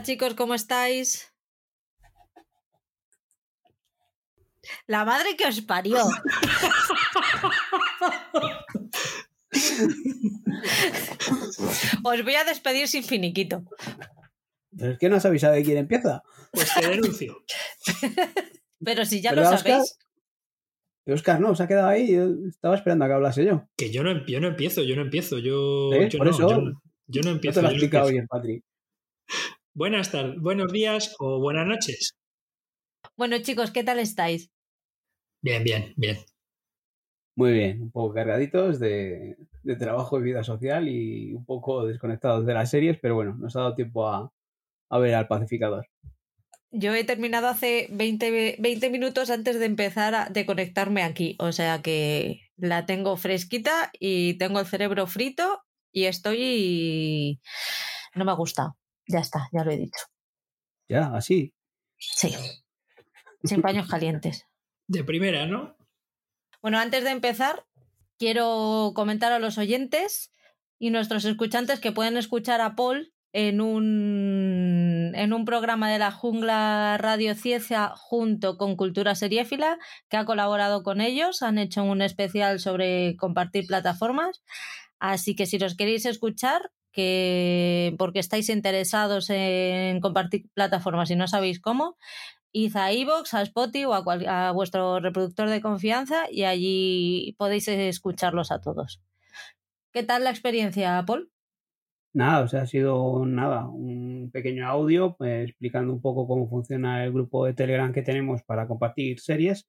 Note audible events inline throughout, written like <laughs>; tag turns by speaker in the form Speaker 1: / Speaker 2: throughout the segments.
Speaker 1: Hola chicos, ¿cómo estáis? La madre que os parió. <laughs> os voy a despedir sin finiquito.
Speaker 2: Pero es que no has avisado de quién empieza.
Speaker 3: Pues te denuncio. <laughs>
Speaker 1: Pero si ya
Speaker 2: ¿Verdad,
Speaker 1: lo sabéis.
Speaker 2: Pero Oscar no, se ha quedado ahí. Yo estaba esperando a que hablase yo.
Speaker 3: Que yo no, yo no empiezo, yo no empiezo. Yo,
Speaker 2: ¿Eh?
Speaker 3: yo
Speaker 2: Por
Speaker 3: no,
Speaker 2: eso.
Speaker 3: yo no, yo no
Speaker 2: No
Speaker 3: empiezo.
Speaker 2: te lo ha
Speaker 3: yo no
Speaker 2: explicado
Speaker 3: empiezo.
Speaker 2: bien, Patri. <laughs>
Speaker 3: Buenas tardes, buenos días o buenas noches.
Speaker 1: Bueno chicos, ¿qué tal estáis?
Speaker 3: Bien, bien, bien.
Speaker 2: Muy bien, un poco cargaditos de, de trabajo y vida social y un poco desconectados de las series, pero bueno, nos ha dado tiempo a, a ver al pacificador.
Speaker 1: Yo he terminado hace 20, 20 minutos antes de empezar a, de conectarme aquí, o sea que la tengo fresquita y tengo el cerebro frito y estoy... No me ha gustado. Ya está, ya lo he dicho.
Speaker 2: Ya, así.
Speaker 1: Sí. <laughs> Sin paños calientes.
Speaker 3: De primera, ¿no?
Speaker 1: Bueno, antes de empezar, quiero comentar a los oyentes y nuestros escuchantes que pueden escuchar a Paul en un, en un programa de la Jungla Radio Ciencia junto con Cultura Seriéfila, que ha colaborado con ellos. Han hecho un especial sobre compartir plataformas. Así que si los queréis escuchar, que porque estáis interesados en compartir plataformas y no sabéis cómo, id a iVoox, a Spotify o a, vuestro reproductor de confianza y allí podéis escucharlos a todos. ¿Qué tal la experiencia, Paul?
Speaker 2: Nada, o sea, ha sido nada, un pequeño audio pues, explicando un poco cómo funciona el grupo de Telegram que tenemos para compartir series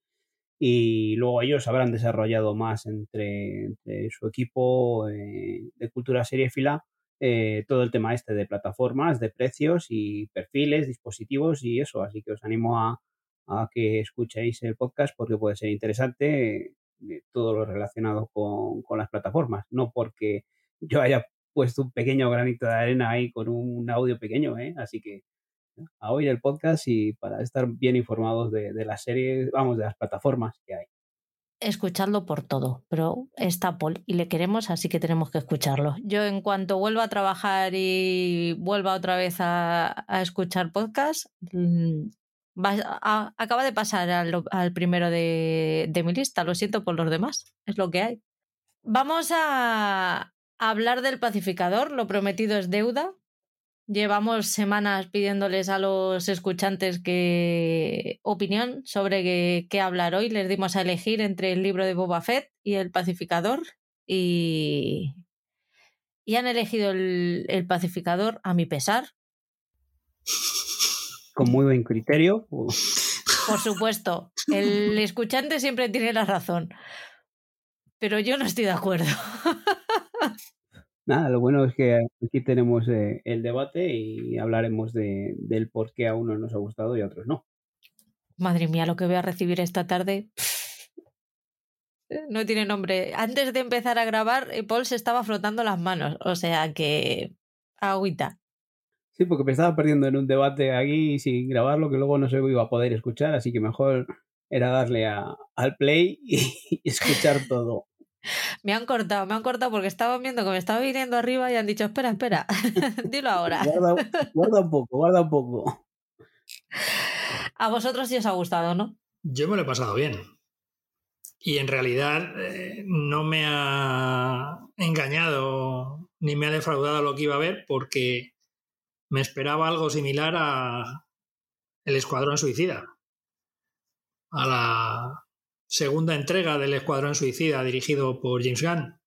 Speaker 2: y luego ellos habrán desarrollado más entre, su equipo eh, de cultura seriéfila eh, todo el tema este de plataformas, de precios y perfiles, dispositivos y eso, así que os animo a, a que escuchéis el podcast porque puede ser interesante eh, todo lo relacionado con, las plataformas, no porque yo haya puesto un pequeño granito de arena ahí con un audio pequeño, ¿eh? Así que a oír el podcast y para estar bien informados de, de las series, vamos, de las plataformas que hay.
Speaker 1: Escuchadlo por todo, pero está Paul y le queremos, así que tenemos que escucharlo. Yo en cuanto vuelva a trabajar y vuelva otra vez a, escuchar podcast, mm, va- acaba de pasar al, primero de mi lista. Lo siento por los demás, es lo que hay. Vamos a hablar del pacificador, lo prometido es deuda. Llevamos semanas pidiéndoles a los escuchantes que opinión sobre qué, qué hablar hoy. Les dimos a elegir entre el libro de Boba Fett y el pacificador y, y han elegido el, el pacificador a mi pesar.
Speaker 2: Con muy buen criterio.
Speaker 1: Por supuesto, el escuchante siempre tiene la razón, pero yo no estoy de acuerdo. <laughs>
Speaker 2: Nada, lo bueno es que aquí tenemos eh, el debate y hablaremos de, del por qué a unos nos ha gustado y a otros no.
Speaker 1: Madre mía, lo que voy a recibir esta tarde. No tiene nombre. Antes de empezar a grabar, eh, Paul se estaba frotando las manos. O sea que. Agüita.
Speaker 2: Sí, porque me estaba perdiendo en un debate aquí sin grabarlo que luego no se iba a poder escuchar, así que mejor era darle a, al play <laughs> y escuchar todo. <laughs>
Speaker 1: Me han cortado, me han cortado porque estaban viendo que me estaba viniendo arriba y han dicho: Espera, espera, <laughs> dilo ahora.
Speaker 2: Guarda, guarda un poco, guarda un poco.
Speaker 1: A vosotros sí os ha gustado, ¿no?
Speaker 3: Yo me lo he pasado bien. Y en realidad eh, no me ha engañado ni me ha defraudado lo que iba a ver porque me esperaba algo similar a El Escuadrón Suicida. A la segunda entrega del Escuadrón Suicida dirigido por James Gunn.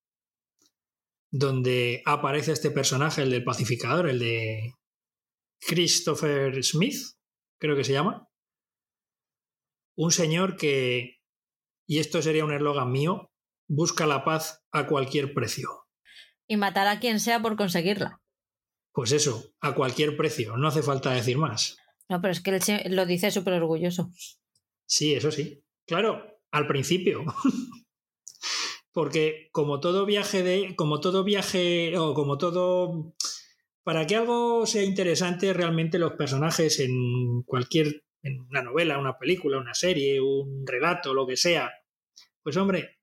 Speaker 3: Donde aparece este personaje, el del pacificador, el de Christopher Smith, creo que se llama un señor que, y esto sería un eslogan mío, busca la paz a cualquier precio.
Speaker 1: Y matar a quien sea por conseguirla.
Speaker 3: Pues eso, a cualquier precio, no hace falta decir más.
Speaker 1: No, pero es que él lo dice súper orgulloso.
Speaker 3: Sí, eso sí. Claro, al principio. <laughs> Porque como todo viaje de. como todo viaje. o como todo. Para que algo sea interesante, realmente los personajes en cualquier. en una novela, una película, una serie, un relato, lo que sea. Pues hombre.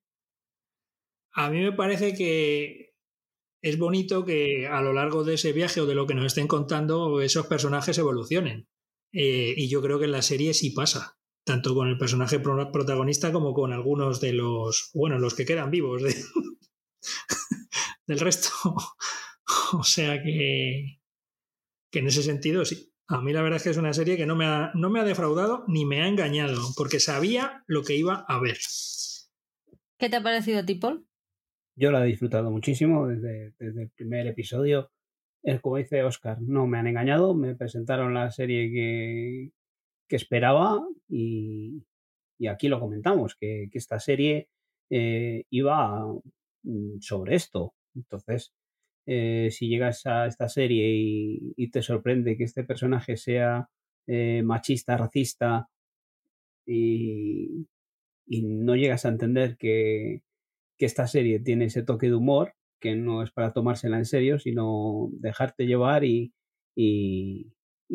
Speaker 3: A mí me parece que es bonito que a lo largo de ese viaje o de lo que nos estén contando, esos personajes evolucionen. Eh, y yo creo que en la serie sí pasa, tanto con el personaje protagonista como con algunos de los, bueno, los que quedan vivos <laughs> del resto. <laughs> o sea que, que en ese sentido sí. A mí la verdad es que es una serie que no me ha, no me ha defraudado ni me ha engañado, porque sabía lo que iba a ver.
Speaker 1: ¿Qué te ha parecido a ti, Paul?
Speaker 2: Yo la he disfrutado muchísimo desde, desde el primer episodio como dice Oscar, no me han engañado, me presentaron la serie que, que esperaba y, y, aquí lo comentamos, que, que esta serie eh, iba mm, sobre esto. Entonces, eh, si llegas a esta serie y, te sorprende que este personaje sea eh, machista, racista y, y, no llegas a entender que, que esta serie tiene ese toque de humor, que no es para tomársela en serio, sino dejarte llevar y,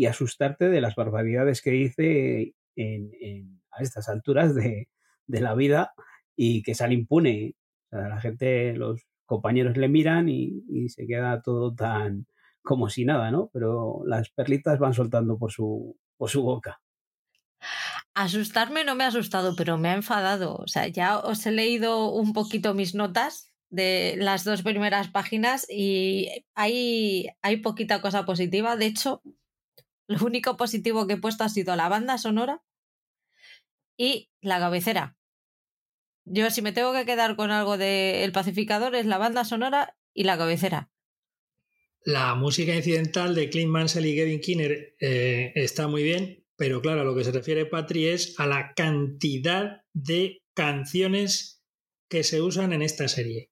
Speaker 2: asustarte de las barbaridades que dice en, a estas alturas de, de, la vida y que sale impune. O sea, la gente, los compañeros le miran y, y, se queda todo tan como si nada, ¿no? Pero las perlitas van soltando por su, por su boca.
Speaker 1: Asustarme no me ha asustado, pero me ha enfadado. O sea, ya os he leído un poquito mis notas de las dos primeras páginas y hay, hay poquita cosa positiva. De hecho, lo único positivo que he puesto ha sido la banda sonora y la cabecera. Yo si me tengo que quedar con algo de El Pacificador es la banda sonora y la cabecera.
Speaker 3: La música incidental de Clint Mansell y Gavin Kinner eh, está muy bien, pero claro, a lo que se refiere Patri es a la cantidad de canciones que se usan en esta serie.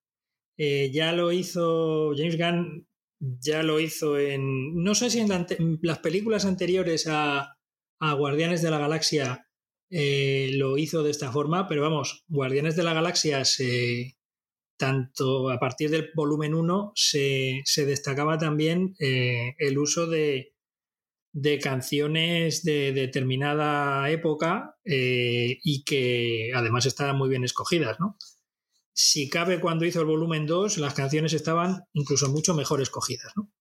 Speaker 3: Eh, ya lo hizo James Gunn, ya lo hizo en, no sé si en, las películas anteriores a, a, Guardianes de la Galaxia eh, lo hizo de esta forma, pero vamos, Guardianes de la Galaxia se, tanto a partir del volumen 1 se, se destacaba también eh, el uso de, de canciones de determinada época y que además estaban muy bien escogidas, ¿no? Si cabe cuando hizo el volumen 2, las canciones estaban incluso mucho mejor escogidas. ¿no?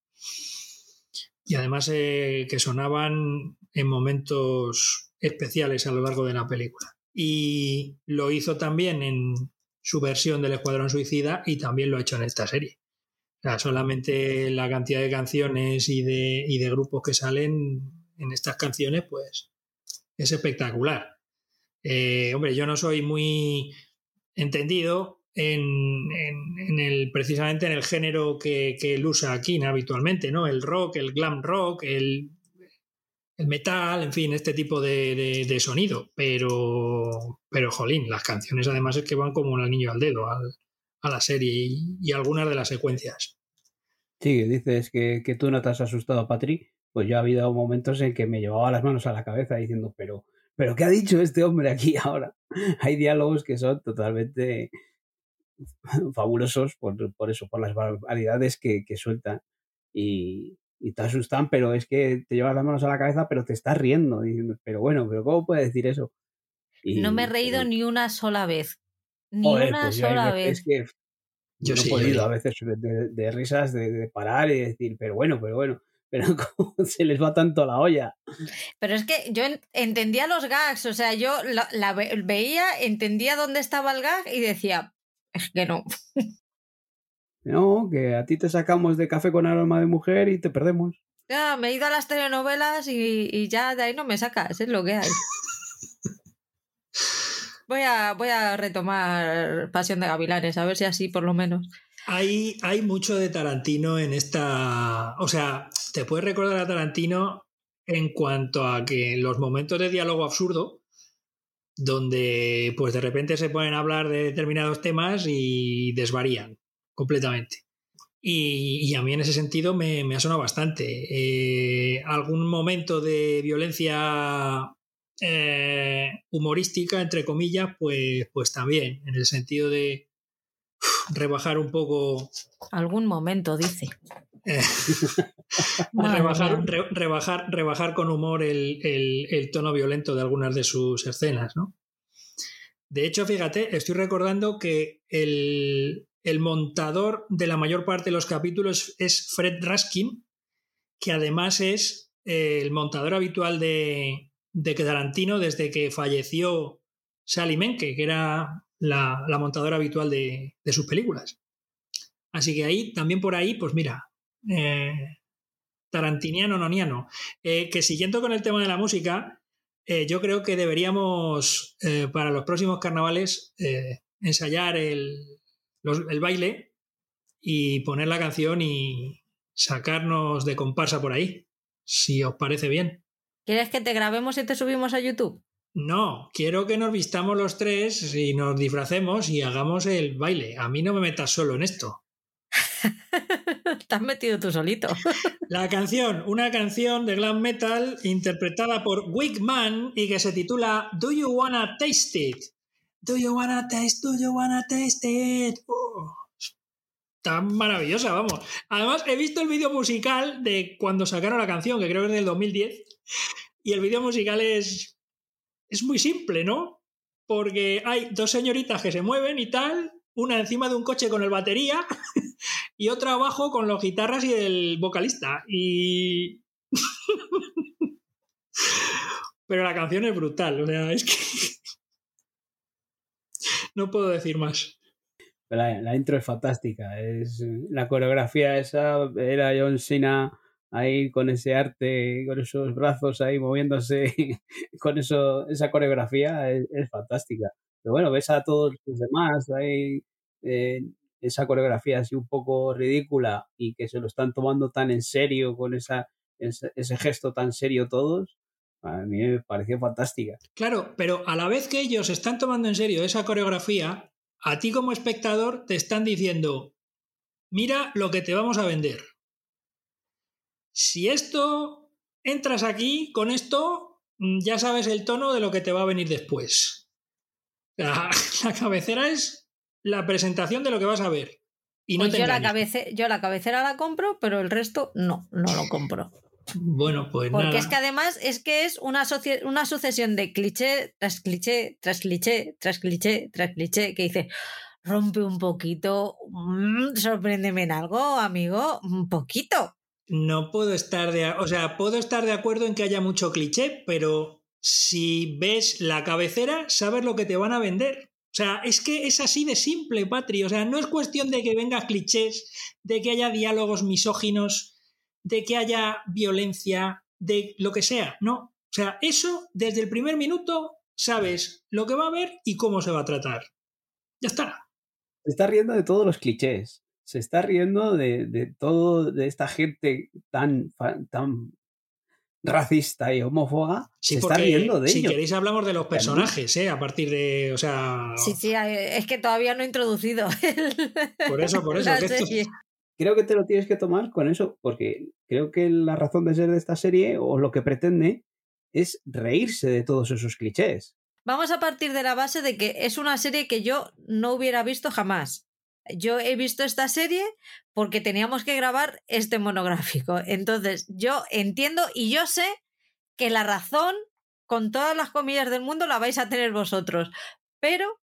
Speaker 3: Y además eh, que sonaban en momentos especiales a lo largo de la película. Y lo hizo también en su versión del Escuadrón Suicida y también lo ha hecho en esta serie. Solamente la cantidad de canciones y de, y de grupos que salen en estas canciones, pues es espectacular. Eh, hombre, yo no soy muy entendido en, en, el, precisamente en el género que, que él usa aquí habitualmente, ¿no? El rock, el glam rock, el, el metal, en fin, este tipo de, de, sonido. Pero, pero, jolín, las canciones además es que van como un niño al dedo a la serie y, y, algunas de las secuencias.
Speaker 2: Sí, dices que, que tú no te has asustado, Patri. Pues yo ha habido momentos en que me llevaba las manos a la cabeza diciendo, pero, pero ¿qué ha dicho este hombre aquí ahora? <laughs> Hay diálogos que son totalmente <laughs> fabulosos por, por, eso, por las barbaridades que, que sueltan. Y, y, te asustan, pero es que te llevas las manos a la cabeza, pero te estás riendo. Diciendo, pero bueno, pero ¿cómo puede decir eso?
Speaker 1: Y, no me he reído pero... ni una sola vez. Ni Joder, una pues sola
Speaker 2: yo,
Speaker 1: vez.
Speaker 2: Es que yo no he podido a veces de, de risas, de, de, parar y decir, pero bueno, pero bueno. <laughs> Pero ¿cómo se les va tanto la olla?
Speaker 1: Pero es que yo entendía los gags, o sea, yo la, la veía, entendía dónde estaba el gag y decía, es que no.
Speaker 2: No, que a ti te sacamos de café con aroma de mujer y te perdemos.
Speaker 1: Ya, me he ido a las telenovelas y, y ya de ahí no me sacas, es lo que hay. voy, a, voy a retomar Pasión de Gavilanes, a ver si así por lo menos.
Speaker 3: Hay, hay mucho de Tarantino en esta. O sea, te puedes recordar a Tarantino en cuanto a que en los momentos de diálogo absurdo donde pues de repente se ponen a hablar de determinados temas y desvarían completamente. Y, a mí en ese sentido me, me ha sonado bastante. Eh, algún momento de violencia eh, humorística, entre comillas, pues, pues también, en el sentido de rebajar un poco...
Speaker 1: Algún momento, dice. <laughs>
Speaker 3: Eh, rebajar, re, rebajar, rebajar, con humor el, el, el, tono violento de algunas de sus escenas, ¿no? De hecho, fíjate, estoy recordando que el, el montador de la mayor parte de los capítulos es Fred Raskin, que además es eh, el montador habitual de, de Tarantino desde que falleció Sally Menke, que era la, montadora habitual de, sus películas. Así que ahí, también por ahí, pues mira, eh, tarantiniano, noniano. Eh, que siguiendo con el tema de la música, eh, yo creo que deberíamos, para los próximos carnavales, ensayar el, el baile y poner la canción y sacarnos de comparsa por ahí, si os parece bien.
Speaker 1: ¿Quieres que te grabemos y te subimos a YouTube?
Speaker 3: No, quiero que nos vistamos los tres y nos disfracemos y hagamos el baile. A mí no me metas solo en esto. <laughs>
Speaker 1: Te has metido tú solito. <laughs>
Speaker 3: La canción, una canción de glam metal interpretada por Wigman y que se titula Do You Wanna Taste It? Do you wanna taste, do you wanna taste it? Oh, tan maravillosa, vamos. Además, he visto el vídeo musical de cuando sacaron la canción, que creo que es del 2010, y el vídeo musical es, es muy simple, ¿no? Porque hay dos señoritas que se mueven y tal, una encima de un coche con el batería <laughs> y otra abajo con los guitarras y el vocalista. Y. <laughs> Pero la canción es brutal, o sea, es que. <laughs> no puedo decir más.
Speaker 2: La, intro es fantástica. Es, la coreografía esa era John Cena ahí con ese arte, con esos brazos ahí moviéndose, <laughs> con eso, esa coreografía es, fantástica. Pero bueno, ves a todos los demás ahí, eh, esa coreografía así un poco ridícula y que se lo están tomando tan en serio con esa, ese, gesto tan serio todos, a mí me pareció fantástica.
Speaker 3: Claro, pero a la vez que ellos están tomando en serio esa coreografía, a ti como espectador te están diciendo, mira lo que te vamos a vender si esto entras aquí, con esto mm, ya sabes el tono de lo que te va a venir después. <laughs> La, cabecera es la presentación de lo que vas a ver. Y no
Speaker 1: pues yo, la yo la cabecera la compro, pero el resto no, no lo compro.
Speaker 3: Bueno, pues
Speaker 1: Porque es que además es que es una, una sucesión de cliché tras cliché, tras cliché, tras cliché, tras cliché, que dice, rompe un poquito, mm, sorpréndeme en algo, amigo, un poquito.
Speaker 3: No puedo estar de, o sea, puedo estar de acuerdo en que haya mucho cliché, pero si ves la cabecera, sabes lo que te van a vender. O sea, es que es así de simple, Patri. O sea, no es cuestión de que venga clichés, de que haya diálogos misóginos, de que haya violencia, de lo que sea. No. O sea, eso desde el primer minuto sabes lo que va a haber y cómo se va a tratar. Ya está.
Speaker 2: Se está riendo de todos los clichés se está riendo de, de todo, de esta gente tan, tan racista y homófoba. se está riendo de
Speaker 3: si
Speaker 2: Si
Speaker 3: queréis hablamos de los personajes, ¿eh? A partir de, o sea...
Speaker 1: Sí, sí, es que todavía no he introducido. <laughs>
Speaker 3: Por eso, por eso.
Speaker 2: Creo que te lo tienes que tomar con eso, porque creo que la razón de ser de esta serie, o lo que pretende, es reírse de todos esos clichés.
Speaker 1: Vamos a partir de la base de que es una serie que yo no hubiera visto jamás yo he visto esta serie porque teníamos que grabar este monográfico. Entonces, yo entiendo y yo sé que la razón, con todas las comillas del mundo, la vais a tener vosotros. Pero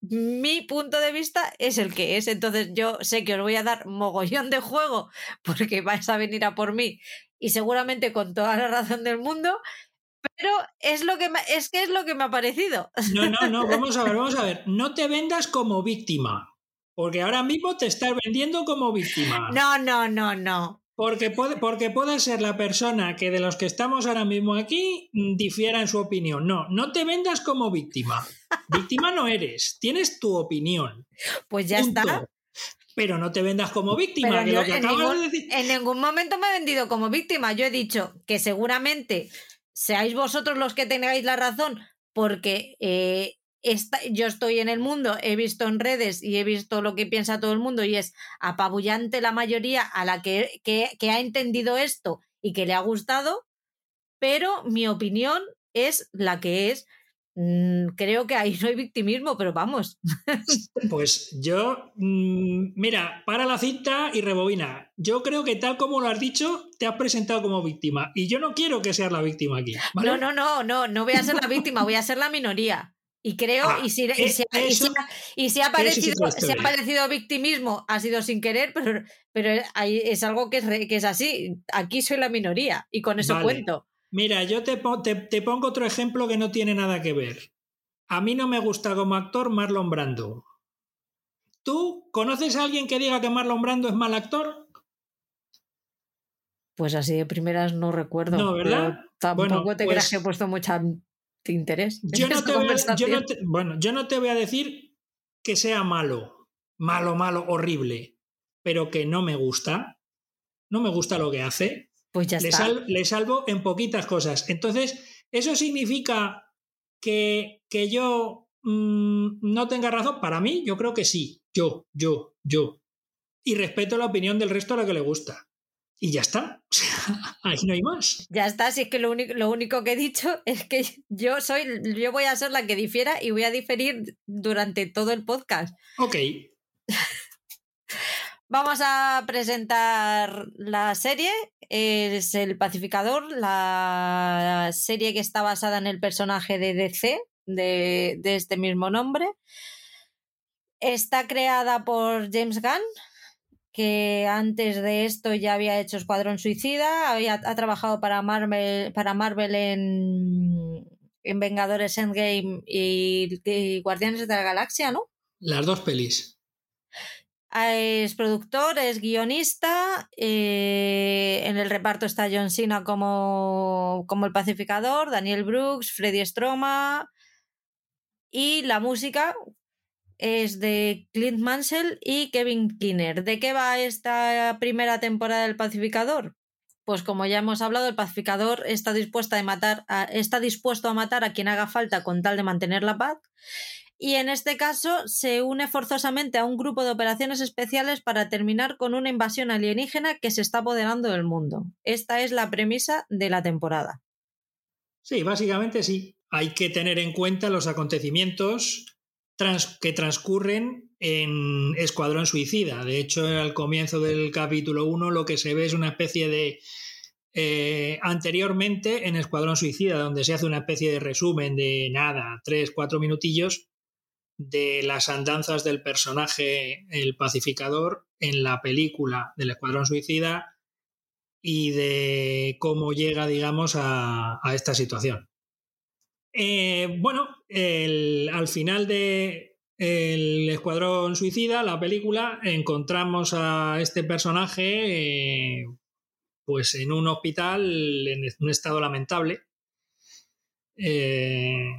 Speaker 1: mi punto de vista es el que es. Entonces, yo sé que os voy a dar mogollón de juego porque vais a venir a por mí y seguramente con toda la razón del mundo. Pero es lo que es que es lo que me ha parecido.
Speaker 3: No, no, no, vamos a ver, <laughs> vamos a ver. No te vendas como víctima. Porque ahora mismo te estás vendiendo como víctima.
Speaker 1: No, no, no, no.
Speaker 3: Porque puede, porque puede ser la persona que de los que estamos ahora mismo aquí mm, difiera en su opinión. No, no te vendas como víctima. <laughs> víctima no eres, tienes tu opinión.
Speaker 1: Pues ya está.
Speaker 3: Pero no te vendas como víctima. en, ningún,
Speaker 1: en ningún momento me he vendido como víctima. Yo he dicho que seguramente seáis vosotros los que tengáis la razón porque eh, yo estoy en el mundo, he visto en redes y he visto lo que piensa todo el mundo y es apabullante la mayoría a la que, que, ha entendido esto y que le ha gustado, pero mi opinión es la que es. Mm, creo que ahí <laughs> no hay victimismo, pero vamos. <laughs>
Speaker 3: Pues yo, mm, mira, para la cinta y rebobina. Yo creo que tal como lo has dicho, te has presentado como víctima. Y yo no quiero que seas la víctima aquí.
Speaker 1: No, no, no, no, no voy a ser la víctima, voy a ser la minoría. Y creo,
Speaker 3: Ah,
Speaker 1: y, si, y,
Speaker 3: eh,
Speaker 1: si, y si
Speaker 3: eso-
Speaker 1: ha- y si ha
Speaker 3: eso es
Speaker 1: parecido, ha parecido victimismo, ha sido sin querer, pero, pero ahí es algo que es, que es así. Aquí soy la minoría y con eso
Speaker 3: Vale.
Speaker 1: cuento.
Speaker 3: Mira, yo te, te- te pongo otro ejemplo que no tiene nada que ver. A mí no me gusta como actor Marlon Brando. ¿Tú conoces a alguien que diga que Marlon Brando es mal actor?
Speaker 1: Pues así de primeras no recuerdo.
Speaker 3: No, ¿verdad?
Speaker 1: Tampoco
Speaker 3: Bueno,
Speaker 1: te
Speaker 3: pues-
Speaker 1: creas que he puesto mucha interés. en
Speaker 3: Yo no, te voy a, yo
Speaker 1: conversación.
Speaker 3: no te- bueno, yo no te voy a decir que sea malo, malo, malo, horrible, pero que no me gusta. No me gusta lo que hace.
Speaker 1: Pues ya
Speaker 3: le,
Speaker 1: está.
Speaker 3: sal- le salvo en poquitas cosas. Entonces, ¿eso significa que, que yo mm, no tenga razón? Para mí, yo creo que sí. Yo, yo, yo. Y respeto la opinión del resto a la que le gusta. Y ya está. O sea, <laughs> ahí no hay más.
Speaker 1: Ya está, si es que lo único, lo único que he dicho <laughs> es que yo soy, yo voy a ser la que difiera y voy a diferir durante todo el podcast.
Speaker 3: Ok. <laughs>
Speaker 1: Vamos a presentar la serie. Es El Pacificador, la serie que está basada en el personaje de DC, de, de este mismo nombre. Está creada por James Gunn, que antes de esto ya había hecho Escuadrón Suicida, había, ha trabajado para Marvel, para Marvel en, en Vengadores Endgame y, y Guardianes de la Galaxia, ¿no?
Speaker 3: Las dos pelis.
Speaker 1: Es productor, es guionista. eh, en el reparto está John Cena como, como el pacificador, Daniel Brooks, Freddy Stroma. Y la música es de Clint Mansell y Kevin Kinner. ¿De qué va esta primera temporada del pacificador? Pues como ya hemos hablado, el pacificador está, matar está dispuesto a matar a quien haga falta con tal de mantener la paz y en este caso se une forzosamente a un grupo de operaciones especiales para terminar con una invasión alienígena que se está apoderando del mundo. Esta es la premisa de la temporada.
Speaker 3: Sí, básicamente sí. Hay que tener en cuenta los acontecimientos que transcurren en Escuadrón Suicida. De hecho, al comienzo del capítulo 1 lo que se ve es una especie de... eh, anteriormente en Escuadrón Suicida, donde se hace una especie de resumen de nada, tres, cuatro minutillos de las andanzas del personaje, el pacificador, en la película del Escuadrón Suicida y de cómo llega, digamos, a esta situación. Eh, bueno, al final de El Escuadrón Suicida, la película, encontramos a este personaje eh, pues en un hospital en un estado lamentable eh,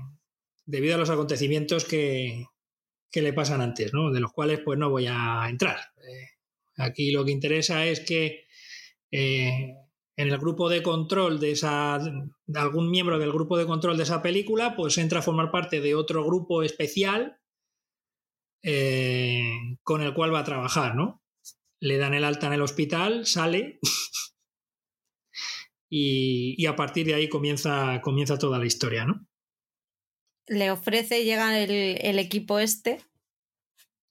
Speaker 3: debido a los acontecimientos que, que le pasan antes, ¿no? de los cuales pues no voy a entrar. Aquí lo que interesa es que en el grupo de control de esa algún miembro del grupo de control de esa película pues entra a formar parte de otro grupo especial eh, con el cual va a trabajar, ¿no? Le dan el alta en el hospital, sale <laughs> y, a partir de ahí comienza, toda la historia, ¿no?
Speaker 1: Le ofrece, llega el equipo este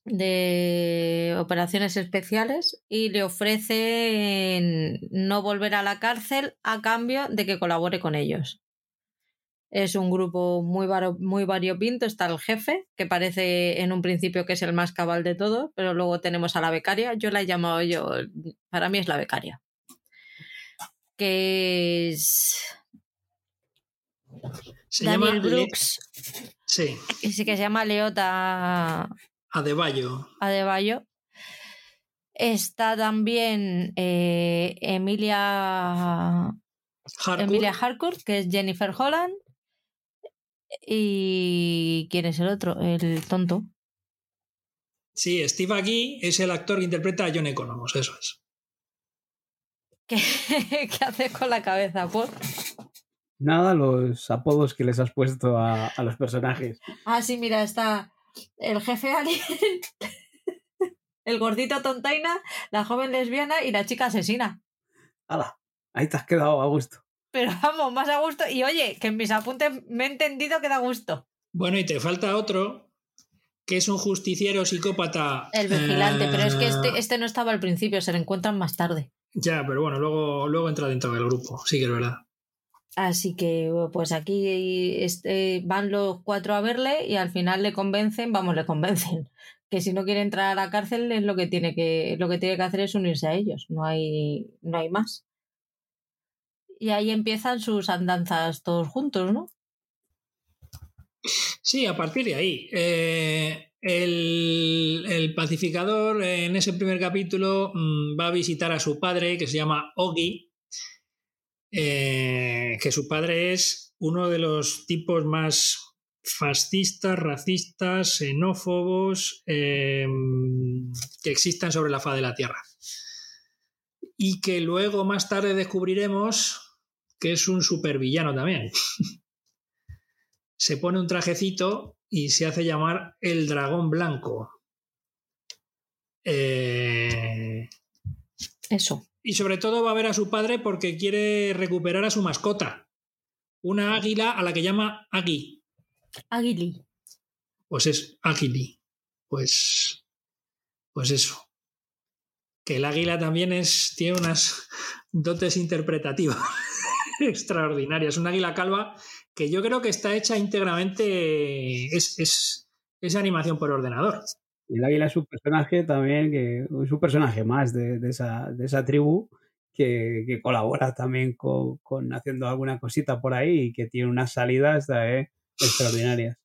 Speaker 1: de operaciones especiales y le ofrece no volver a la cárcel a cambio de que colabore con ellos. Es un grupo muy, muy variopinto. Está el jefe, que parece en un principio que es el más cabal de todo, pero luego tenemos a la becaria. Yo la he llamado yo, para mí es la becaria. Que es
Speaker 3: Se
Speaker 1: Daniel
Speaker 3: llama Le-
Speaker 1: Brooks,
Speaker 3: sí,
Speaker 1: que sí que se llama Leota
Speaker 3: Adebayo.
Speaker 1: Adebayo. Está también eh, Emilia,
Speaker 3: Harcourt.
Speaker 1: Emilia Harcourt, que es Jennifer Holland. ¿Y quién es el otro? El tonto.
Speaker 3: Sí, Steve aquí es el actor que interpreta a John Economos, eso es.
Speaker 1: ¿Qué, <laughs> qué haces con la cabeza, por?
Speaker 2: Nada, los apodos que les has puesto a, a los personajes.
Speaker 1: Ah, sí, mira, está el jefe alien, <laughs> el gordito tontaina, la joven lesbiana y la chica asesina.
Speaker 2: ¡Hala! Ahí te has quedado a gusto.
Speaker 1: Pero vamos, más a gusto. Y oye, que en mis apuntes me he entendido que da gusto.
Speaker 3: Bueno, y te falta otro, que es un justiciero psicópata.
Speaker 1: El vigilante, pero es que
Speaker 3: eh,
Speaker 1: este, este no estaba al principio, se lo encuentran más tarde.
Speaker 3: Ya, pero bueno, luego, luego entra dentro del grupo, sí que es verdad.
Speaker 1: Así que pues aquí este, van los cuatro a verle y al final le convencen, vamos, le convencen <laughs> que si no quiere entrar a la cárcel es lo que tiene que lo que tiene que hacer es unirse a ellos, no hay no hay más. Y ahí empiezan sus andanzas todos juntos, ¿no?
Speaker 3: Sí, a partir de ahí. Eh, el, pacificador en ese primer capítulo mm, va a visitar a su padre, que se llama Ogi, eh, que su padre es uno de los tipos más fascistas, racistas, xenófobos em, que existan sobre la faz de la Tierra. Y que luego más tarde descubriremos que es un supervillano también. <laughs> se pone un trajecito y se hace llamar el dragón blanco. Eh,
Speaker 1: Eso.
Speaker 3: Y sobre todo va a ver a su padre porque quiere recuperar a su mascota. Una águila a la que llama Agui.
Speaker 1: Aguili.
Speaker 3: Pues es Aguili. Pues. Pues eso. Que el águila también es. tiene unas dotes interpretativas <laughs> extraordinarias. Un águila calva que yo creo que está hecha íntegramente. Es, es, animación por ordenador.
Speaker 2: Y el águila es un personaje también, que es un personaje más de, esa, de esa tribu que, colabora también con, haciendo alguna cosita por ahí y que tiene unas salidas extraordinarias.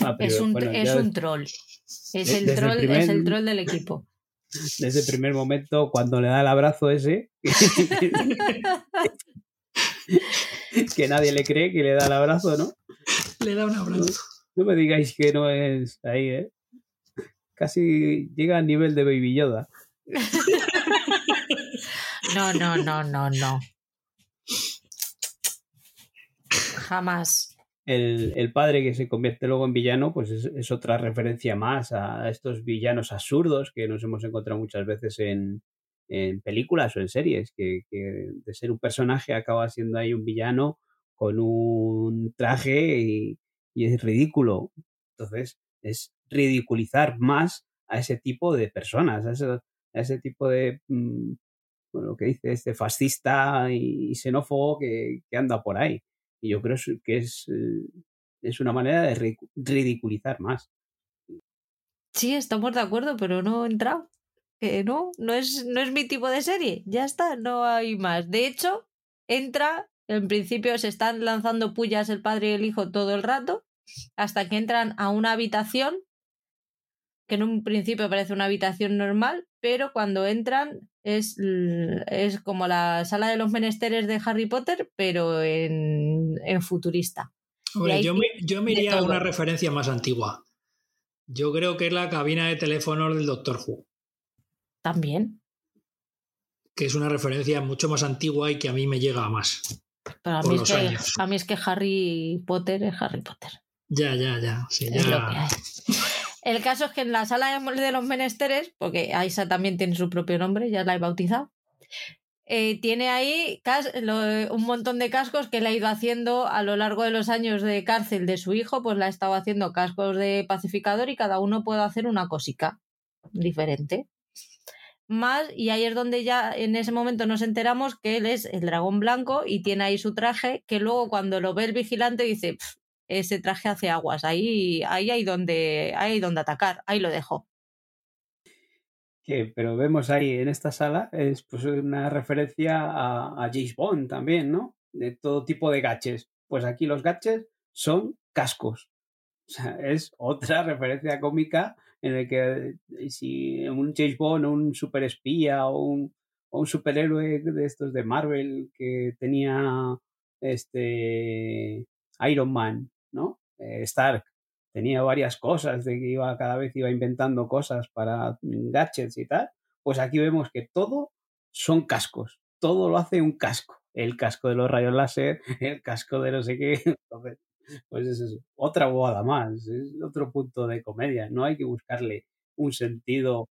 Speaker 1: Ah, es, un, es un troll. Es el troll, es el troll del equipo.
Speaker 2: Desde el primer momento, cuando le da el abrazo ese, <laughs> que nadie le cree que le da el abrazo, ¿no?
Speaker 3: Le da un abrazo.
Speaker 2: No, me digáis que no es ahí, ¿eh? Casi llega al nivel de Baby Yoda. <laughs>
Speaker 1: No, no, no, no, no. Jamás.
Speaker 2: El, padre que se convierte luego en villano, pues es, otra referencia más a estos villanos absurdos que nos hemos encontrado muchas veces en, en películas o en series, que, de ser un personaje acaba siendo ahí un villano con un traje y, es ridículo. Entonces, es ridiculizar más a ese tipo de personas, a ese, tipo de, mm, lo que dice este fascista y xenófobo que, anda por ahí. Y yo creo que es, eh, es una manera de ridiculizar más.
Speaker 1: Sí, estamos de acuerdo, pero no he entrado no, no es, no es mi tipo de serie. Ya está, no hay más. De hecho, entra, en principio se están lanzando pullas el padre y el hijo todo el rato, hasta que entran a una habitación, que en un principio parece una habitación normal, pero cuando entran es, es como la sala de los menesteres de Harry Potter, pero en, futurista.
Speaker 3: yo, me, yo me iría a una referencia más antigua. Yo creo que es la cabina de teléfono del Doctor Who
Speaker 1: también.
Speaker 3: Que es una referencia mucho más antigua y que a mí me llega a más.
Speaker 1: Pero a, mí es, que, a mí es que Harry Potter es Harry Potter.
Speaker 3: Ya, ya, ya.
Speaker 1: El caso es que en la sala de los menesteres, porque Aisa también tiene su propio nombre, ya la he bautizado, eh, tiene ahí un montón de cascos que le ha ido haciendo a lo largo de los años de cárcel de su hijo, pues le ha estado haciendo cascos de pacificador y cada uno puede hacer una cosica diferente. Más y ahí es donde ya en ese momento nos enteramos que él es el dragón blanco y tiene ahí su traje que luego cuando lo ve el vigilante dice ese traje hace aguas. Ahí ahí hay donde hay donde atacar ahí lo dejo.
Speaker 2: Pero vemos ahí en esta sala es pues una referencia a, James Bond también no de todo tipo de gaches. Pues aquí los gaches son cascos. O sea es otra <laughs> referencia cómica en el que eh, si un James Bond un super espía o o un superhéroe de estos de Marvel que tenía este Iron Man, ¿no? Eh, Stark tenía varias cosas de que iba cada vez iba inventando cosas para gadgets y tal, pues aquí vemos que todo son cascos, todo lo hace un casco, el casco de los rayos láser, <laughs> el casco de no sé qué, <laughs> pues es otra bobada más, es otro punto de comedia, no hay que buscarle un sentido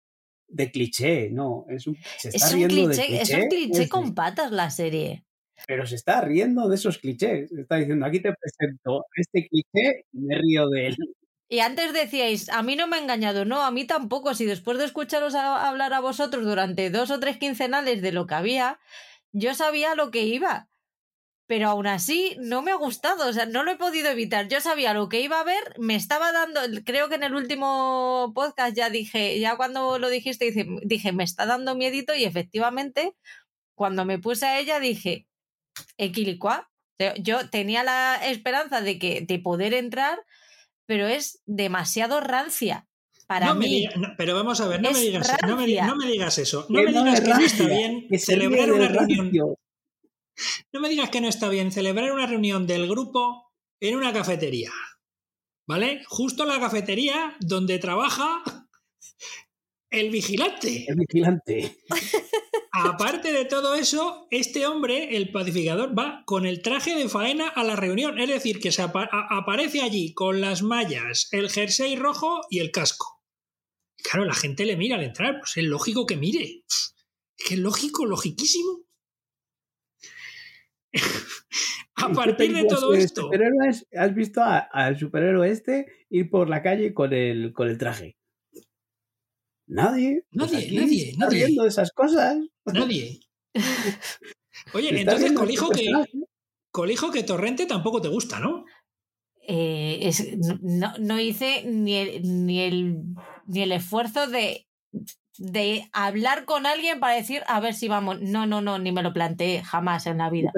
Speaker 2: de cliché, no, es un, se está
Speaker 1: es
Speaker 2: riendo
Speaker 1: cliché, de cliché. Es un cliché con patas la serie.
Speaker 2: Pero se está riendo de esos clichés, está diciendo, aquí te presento este cliché y me río de él. <laughs>
Speaker 1: Y antes decíais, a mí no me ha engañado, no, a mí tampoco. Si después de escucharos hablar a vosotros durante dos o tres quincenales de lo que había, yo sabía lo que iba pero aún así no me ha gustado, o sea, no lo he podido evitar. Yo sabía lo que iba a ver, me estaba dando, creo que en el último podcast ya dije, ya cuando lo dijiste, dije, dije me está dando miedito y efectivamente, cuando me puse a ella dije, equilicua. Yo tenía la esperanza de que de poder entrar, pero es demasiado rancia para mí.
Speaker 3: pero vamos a ver, no me, digas, no, me, digas, eso. No me digas que no está bien celebrar una reunión. No me digas que no está bien celebrar una reunión del grupo en una cafetería. ¿Vale? Justo en la cafetería donde trabaja el vigilante.
Speaker 2: El vigilante. <laughs>
Speaker 3: Aparte de todo eso, este hombre, el pacificador, va con el traje de faena a la reunión. Es decir, que se aparece allí con las mallas, el jersey rojo y el casco. Claro, la gente le mira al entrar, pues es lógico que mire. Es que es lógico, logiquísimo. <laughs> a partir de todo esto.
Speaker 2: ¿Has visto al superhéroe este ir por la calle con el, con el traje? Nadie.
Speaker 3: Pues nadie, nadie, nadie.
Speaker 2: viendo esas cosas.
Speaker 3: Nadie. <laughs> Oye, entonces colijo que, colijo que Torrente tampoco te gusta, ¿no?
Speaker 1: Eh, no, no, hice ni el, ni el, ni el esfuerzo de, de hablar con alguien para decir a ver si vamos. No, no, no, ni me lo planteé jamás en la vida.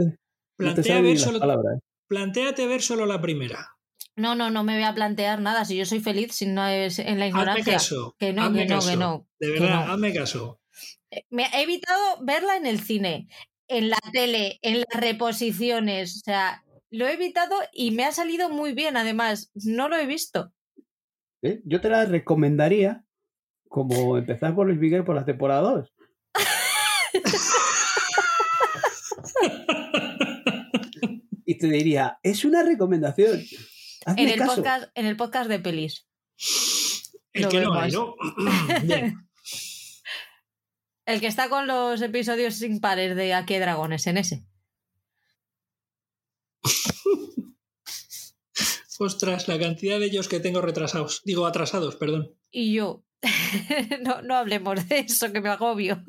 Speaker 3: Plantea ver solo, ¿eh? Plantéate ver solo la primera.
Speaker 1: No, no, no me voy a plantear nada. Si yo soy feliz, si no es en la ignorancia.
Speaker 3: Hazme caso. Que no, que no, que no. De verdad, hazme caso.
Speaker 1: Eh, me he evitado verla en el cine, en la tele, en las reposiciones. O sea, lo he evitado y me ha salido muy bien. Además, no lo he visto.
Speaker 2: ¿Eh? Yo te la recomendaría como empezar por Luis Miguel por la temporada 2. <laughs> y te diría, es una recomendación.
Speaker 1: En, el Podcast, en el podcast de pelis.
Speaker 3: El que no hay, ¿no? <laughs>
Speaker 1: el que está con los episodios sin pares de Aquí hay dragones, en ese. <laughs>
Speaker 3: Ostras, la cantidad de ellos que tengo retrasados. Digo, atrasados, perdón.
Speaker 1: Y yo. <laughs> no, no hablemos de eso, que me agobio.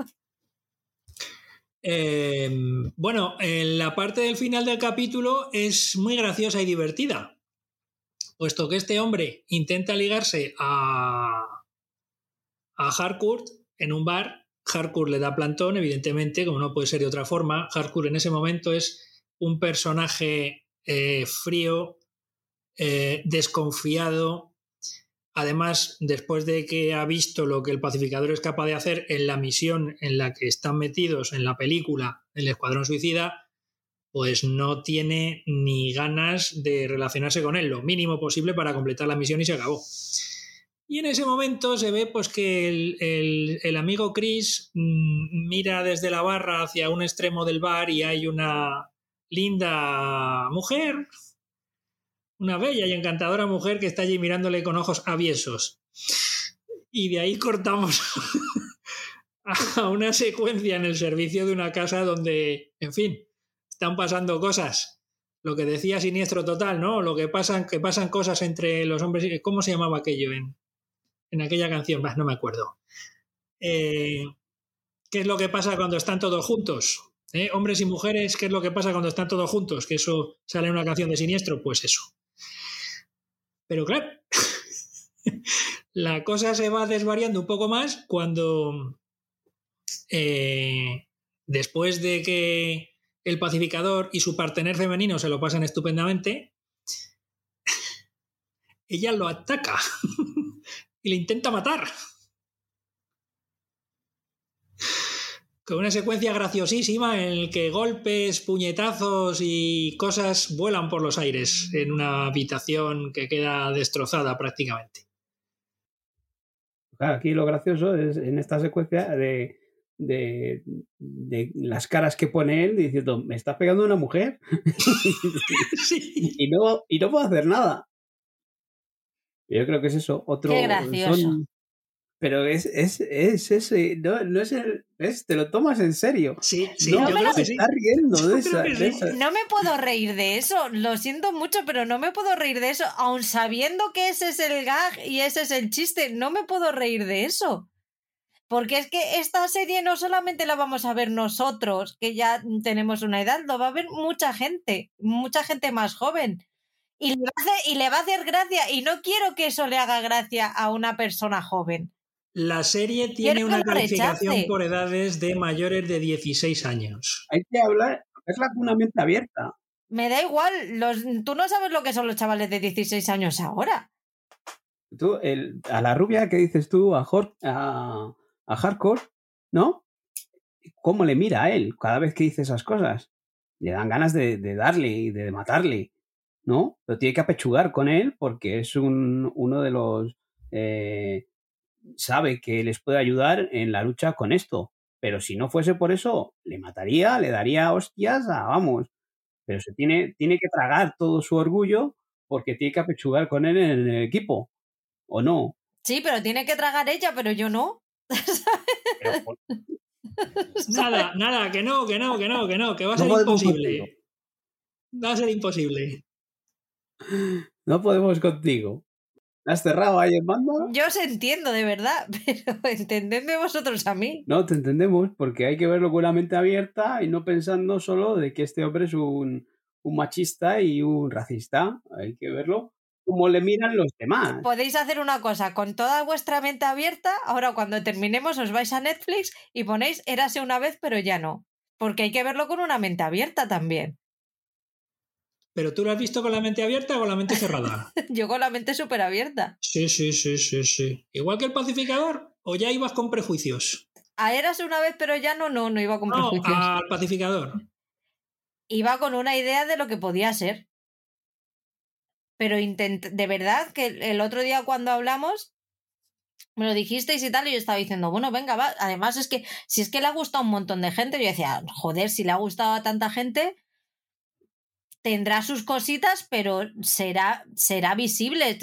Speaker 3: Em, bueno, la parte del final del capítulo es muy graciosa y divertida, puesto que este hombre intenta ligarse a, Harcourt en un bar. Harcourt le da plantón, evidentemente, como no puede ser de otra forma. Harcourt en ese momento es un personaje eh, frío, eh, desconfiado, Además, después de que ha visto lo que el pacificador es capaz de hacer en la misión en la que están metidos en la película El Escuadrón Suicida, pues no tiene ni ganas de relacionarse con él, lo mínimo posible para completar la misión y se acabó. Y en ese momento se ve pues que el, el amigo Chris mm, mira desde la barra hacia un extremo del bar y hay una linda mujer una bella y encantadora mujer que está allí mirándole con ojos aviesos. Y de ahí cortamos <laughs> a una secuencia en el servicio de una casa donde, en fin, están pasando cosas. Lo que decía Siniestro Total, ¿no? Lo que pasan, que pasan cosas entre los hombres. ¿Cómo se llamaba aquello en, en aquella canción? no me acuerdo. Eh, ¿Qué es lo que pasa cuando están todos juntos? ¿Eh? Hombres y mujeres, ¿qué es lo que pasa cuando están todos juntos? Que eso sale en una canción de Siniestro, pues eso. Pero claro, <laughs> la cosa se va desvariando un poco más cuando eh, después de que el pacificador y su partener femenino se lo pasan estupendamente, ella lo ataca <laughs> y le intenta matar. con una secuencia graciosísima en el que golpes, puñetazos y cosas vuelan por los aires en una habitación que queda destrozada prácticamente.
Speaker 2: Aquí lo gracioso es en esta secuencia de, de, las caras que pone él diciendo, me estás pegando una mujer <laughs> y, no, y no puedo hacer nada. Yo creo que es eso, otro...
Speaker 1: Qué gracioso.
Speaker 2: Pero es, es, es ese, no, no es el, es, te lo tomas en serio.
Speaker 3: Sí, sí,
Speaker 2: no, yo creo que riendo de esa,
Speaker 1: No me puedo reír de eso, lo siento mucho, pero no me puedo reír de eso, aun sabiendo que ese es el gag y ese es el chiste, no me puedo reír de eso. Porque es que esta serie no solamente la vamos a ver nosotros, que ya tenemos una edad, lo va a ver mucha gente, mucha gente más joven. Y le, va a hacer, y le va a hacer gracia. Y no quiero que eso le haga gracia a una persona joven.
Speaker 3: La serie tiene una calificación por edades de mayores de 16 años.
Speaker 2: Hay que hablar, es la una mente abierta.
Speaker 1: Me da igual, los, tú no sabes lo que son los chavales de 16 años ahora.
Speaker 2: Tú, el, a la rubia que dices tú, a, a, a Hardcore, ¿no? ¿Cómo le mira a él cada vez que dice esas cosas? Le dan ganas de, darle y de matarle, ¿no? Pero tiene que apechugar con él porque es un, uno de los... Eh, sabe que les puede ayudar en la lucha con esto. Pero si no fuese por eso, le mataría, le daría hostias a, vamos. Pero se tiene, tiene que tragar todo su orgullo porque tiene que apechugar con él en el equipo. ¿O no?
Speaker 1: Sí, pero tiene que tragar ella, pero yo no. <laughs> <laughs>
Speaker 3: nada, nada, que no, que no, que no, que no, que va a ser imposible. Va a ser imposible.
Speaker 2: No podemos contigo. ¿Has cerrado ahí el mando?
Speaker 1: Yo os entiendo, de verdad, <laughs> pero entendedme vosotros a mí.
Speaker 2: No, te entendemos, porque hay que verlo con la mente abierta y no pensando solo de que este hombre es un, un machista y un racista. Hay que verlo como le miran los demás.
Speaker 1: Podéis hacer una cosa, con toda vuestra mente abierta, ahora cuando terminemos os vais a Netflix y ponéis Érase una vez, pero ya no. Porque hay que verlo con una mente abierta también.
Speaker 3: ¿Pero tú lo has visto con la mente abierta o con la mente cerrada? <laughs>
Speaker 1: Yo con la mente súper abierta.
Speaker 3: Sí, sí, sí, sí, sí. Igual que el pacificador, o ya ibas con prejuicios.
Speaker 1: A Érase una vez, pero ya no, no, no iba con prejuicios.
Speaker 3: Al pacificador.
Speaker 1: Iba con una idea de lo que podía ser. Pero de verdad que el otro día cuando hablamos, me lo dijisteis y tal, y yo estaba diciendo, bueno, venga, va. Además es que si es que le ha gustado a un montón de gente, yo decía, joder, si le ha gustado a tanta gente, tendrá sus cositas, pero será, será visible,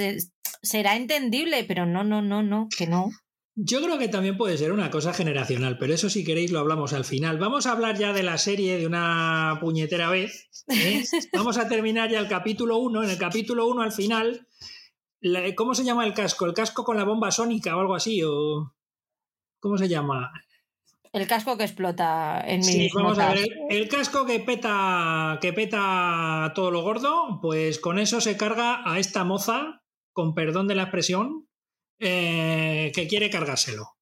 Speaker 1: será entendible, pero no, no, no, no, que no.
Speaker 3: Yo creo que también puede ser una cosa generacional, pero eso si queréis lo hablamos al final. Vamos a hablar ya de la serie de una puñetera vez. ¿eh? <laughs> Vamos a terminar ya el capítulo 1. En el capítulo 1 al final, ¿cómo se llama el casco? ¿El casco con la bomba sónica o algo así? ¿O ¿Cómo se llama?
Speaker 1: El casco que explota en
Speaker 3: sí, vamos a ver. El, casco que peta, que peta todo lo gordo, pues con eso se carga a esta moza, con perdón de la expresión, eh, que quiere cargárselo.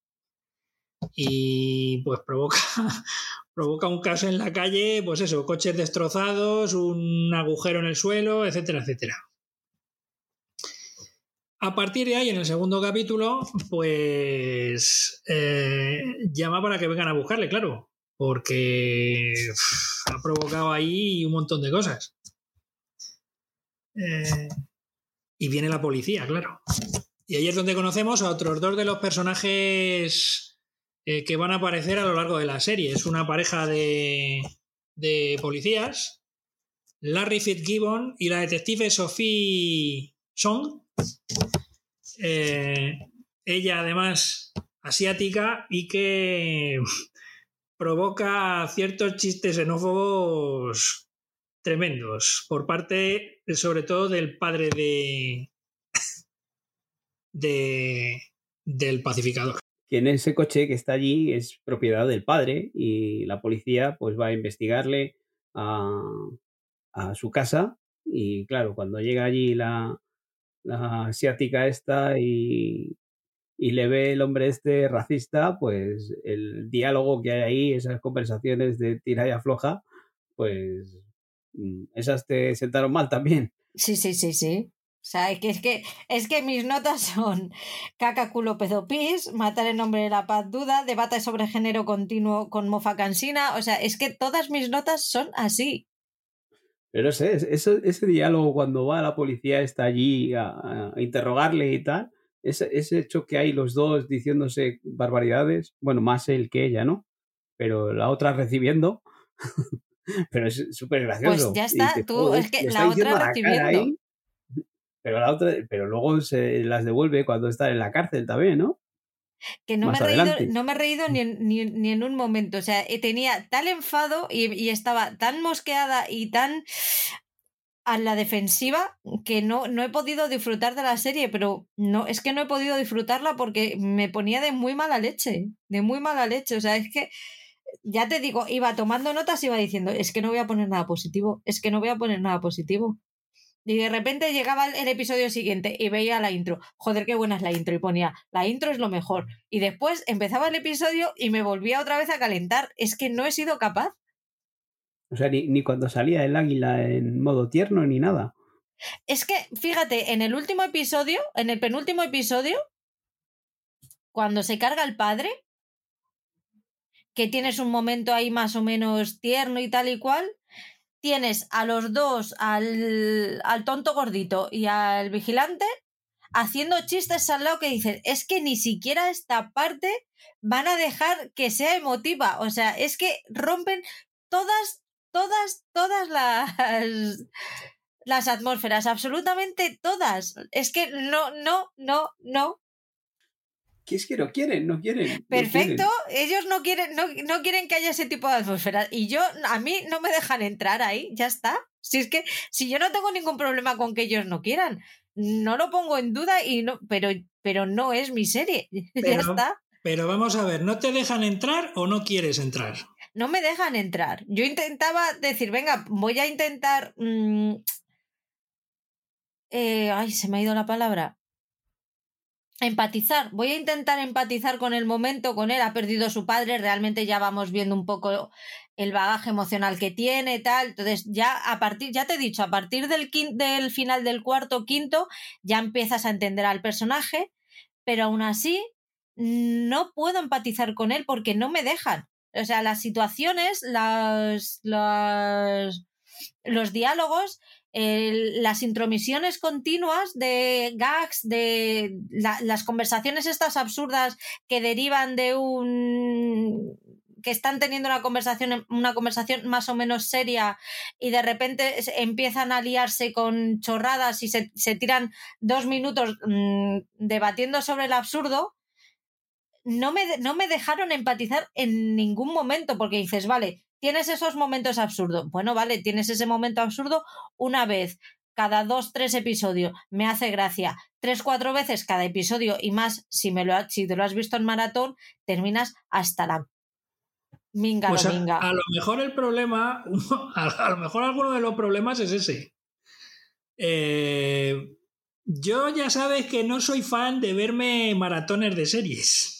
Speaker 3: Y pues provoca, <laughs> provoca un caso en la calle, pues eso, coches destrozados, un agujero en el suelo, etcétera, etcétera. A partir de ahí, en el segundo capítulo, pues eh, llama para que vengan a buscarle, claro, porque ha provocado ahí un montón de cosas. Eh, y viene la policía, claro. Y ahí es donde conocemos a otros dos de los personajes eh, que van a aparecer a lo largo de la serie. Es una pareja de, de policías, Larry Fitzgibbon y la detective Sophie Song eh, ella además asiática y que <laughs> provoca ciertos chistes xenófobos tremendos por parte sobre todo del padre de, de del pacificador.
Speaker 2: Que en ese coche que está allí es propiedad del padre y la policía pues va a investigarle a, a su casa y claro, cuando llega allí la, la asiática esta y, y le ve el hombre este racista, pues el diálogo que hay ahí, esas conversaciones de tira y afloja, pues mm, esas te sentaron mal también.
Speaker 1: Sí, sí, sí, sí. O sea, es que, es que, es que mis notas son caca, culo, pedo, pis, matar en nombre de la paz, duda, debate sobre género continuo con mofa cansina. O sea, es que todas mis notas son así.
Speaker 2: Pero sé, ese, ese diálogo cuando va la policía está allí a, interrogarle y tal, ese, ese hecho que hay los dos diciéndose barbaridades, bueno, más él que ella, ¿no? Pero la otra recibiendo, <laughs> pero es súper gracioso.
Speaker 1: Pues ya está, tú, es que la otra recibiendo.
Speaker 2: Pero la otra, pero luego se las devuelve cuando está en la cárcel también, ¿no?
Speaker 1: que no me, he reído, no me he reído ni en, ni, ni en un momento. O sea, eh, tenía tal enfado y, y, estaba tan mosqueada y tan a la defensiva que no, no he podido disfrutar de la serie, pero no, es que no he podido disfrutarla porque me ponía de muy mala leche, de muy mala leche. O sea, es que ya te digo, iba tomando notas y iba diciendo, es que no voy a poner nada positivo, es que no voy a poner nada positivo. Y de repente llegaba el episodio siguiente y veía la intro. Joder, qué buena es la intro. Y ponía, la intro es lo mejor. Y después empezaba el episodio y me volvía otra vez a calentar. Es que no he sido capaz.
Speaker 2: O sea, ni, ni cuando salía el águila en modo tierno ni nada.
Speaker 1: Es que, fíjate, en el último episodio, en el penúltimo episodio, cuando se carga el padre, que tienes un momento ahí más o menos tierno y tal y cual, tienes a los dos, al, al tonto gordito y al vigilante, haciendo chistes al lado que dicen, es que ni siquiera esta parte van a dejar que sea emotiva. O sea, es que rompen todas, todas, todas las, las atmósferas, absolutamente todas. Es que no, no, no, no,
Speaker 2: que es que no quieren, no quieren.
Speaker 1: Perfecto, ellos no quieren, no, no, quieren que haya ese tipo de atmósfera. Y yo, a mí no me dejan entrar ahí, ya está. Si es que, si yo no tengo ningún problema con que ellos no quieran, no lo pongo en duda, y no, pero, pero no es mi serie. <laughs> ya está.
Speaker 3: Pero vamos a ver, ¿no te dejan entrar o no quieres entrar?
Speaker 1: No me dejan entrar. Yo intentaba decir, venga, voy a intentar. Mmm, eh, ay, se me ha ido la palabra empatizar, voy a intentar empatizar con el momento, con él, ha perdido su padre, realmente ya vamos viendo un poco el bagaje emocional que tiene, tal, entonces ya a partir, ya te he dicho, a partir del, del final del cuarto, quinto, ya empiezas a entender al personaje, pero aún así no puedo empatizar con él porque no me dejan. O sea, las situaciones, las los diálogos las intromisiones continuas de gags, de las conversaciones estas absurdas que derivan de un que están teniendo una conversación, una conversación más o menos seria y de repente empiezan a liarse con chorradas y se, tiran dos minutos mmm, debatiendo sobre el absurdo, no me, no me dejaron empatizar en ningún momento porque dices, vale, tienes esos momentos absurdos. Bueno, vale, tienes ese momento absurdo una vez cada dos, tres episodios. Me hace gracia. Tres, cuatro veces cada episodio y más, si, me lo, si te lo has visto en maratón, terminas hasta la minga,
Speaker 3: pues.
Speaker 1: A
Speaker 3: lo mejor el problema, <laughs> a, lo mejor alguno de los problemas es ese. Eh, yo ya sabes que no soy fan de verme maratones de series.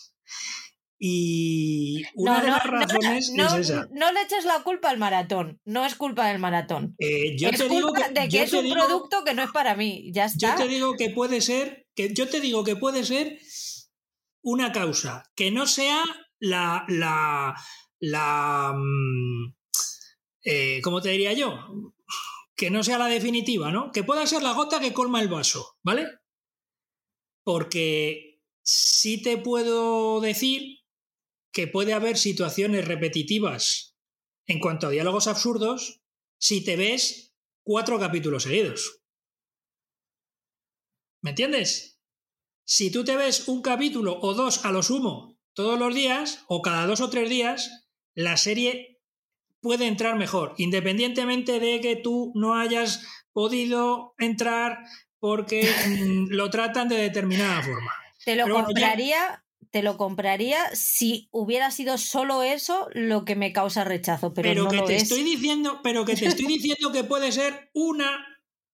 Speaker 3: Y una
Speaker 1: no,
Speaker 3: de las razones
Speaker 1: no,
Speaker 3: es esa.
Speaker 1: No le eches la culpa al maratón. No es culpa del maratón.
Speaker 3: Eh, yo
Speaker 1: es
Speaker 3: te digo
Speaker 1: culpa
Speaker 3: que,
Speaker 1: de que es un
Speaker 3: digo,
Speaker 1: producto que no es para mí. Ya está.
Speaker 3: Yo te digo que puede ser, que yo te digo que puede ser una causa, que no sea la, la, la, eh, ¿cómo te diría yo? Que no sea la definitiva, ¿no? Que pueda ser la gota que colma el vaso, ¿vale? Porque sí te puedo decir que puede haber situaciones repetitivas en cuanto a diálogos absurdos si te ves cuatro capítulos seguidos. ¿Me entiendes? Si tú te ves un capítulo o dos a lo sumo todos los días o cada dos o tres días, la serie puede entrar mejor, independientemente de que tú no hayas podido entrar porque lo tratan de determinada forma.
Speaker 1: Te lo compraría, ya te lo compraría si hubiera sido solo eso lo que me causa rechazo, pero,
Speaker 3: pero
Speaker 1: no
Speaker 3: que
Speaker 1: lo
Speaker 3: te
Speaker 1: es.
Speaker 3: estoy diciendo, pero que te estoy <laughs> diciendo que puede ser una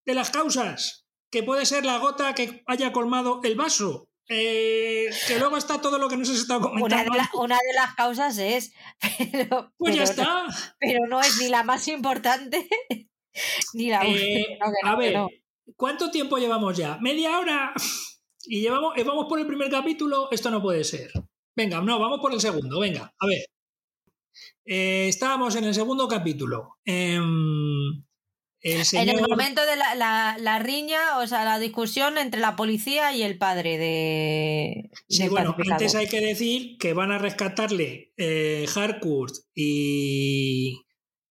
Speaker 3: de las causas, que puede ser la gota que haya colmado el vaso. Eh, que luego está todo lo que nos has estado comentando.
Speaker 1: Una de, la, una de las causas es, <laughs> pero,
Speaker 3: pues
Speaker 1: pero
Speaker 3: ya está.
Speaker 1: No, pero no es ni la más importante <laughs> ni la
Speaker 3: eh,
Speaker 1: no,
Speaker 3: A ver, ¿cuánto tiempo llevamos ya? ¿Media hora? Y llevamos, vamos por el primer capítulo, esto no puede ser. Venga, no, vamos por el segundo, venga, a ver. Eh, estábamos en el segundo capítulo. Eh, el señor...
Speaker 1: En el momento de la, la, la, riña, o sea, la discusión entre la policía y el padre de.
Speaker 3: Sí, bueno, antes hay que decir que van a rescatarle eh, Harcourt y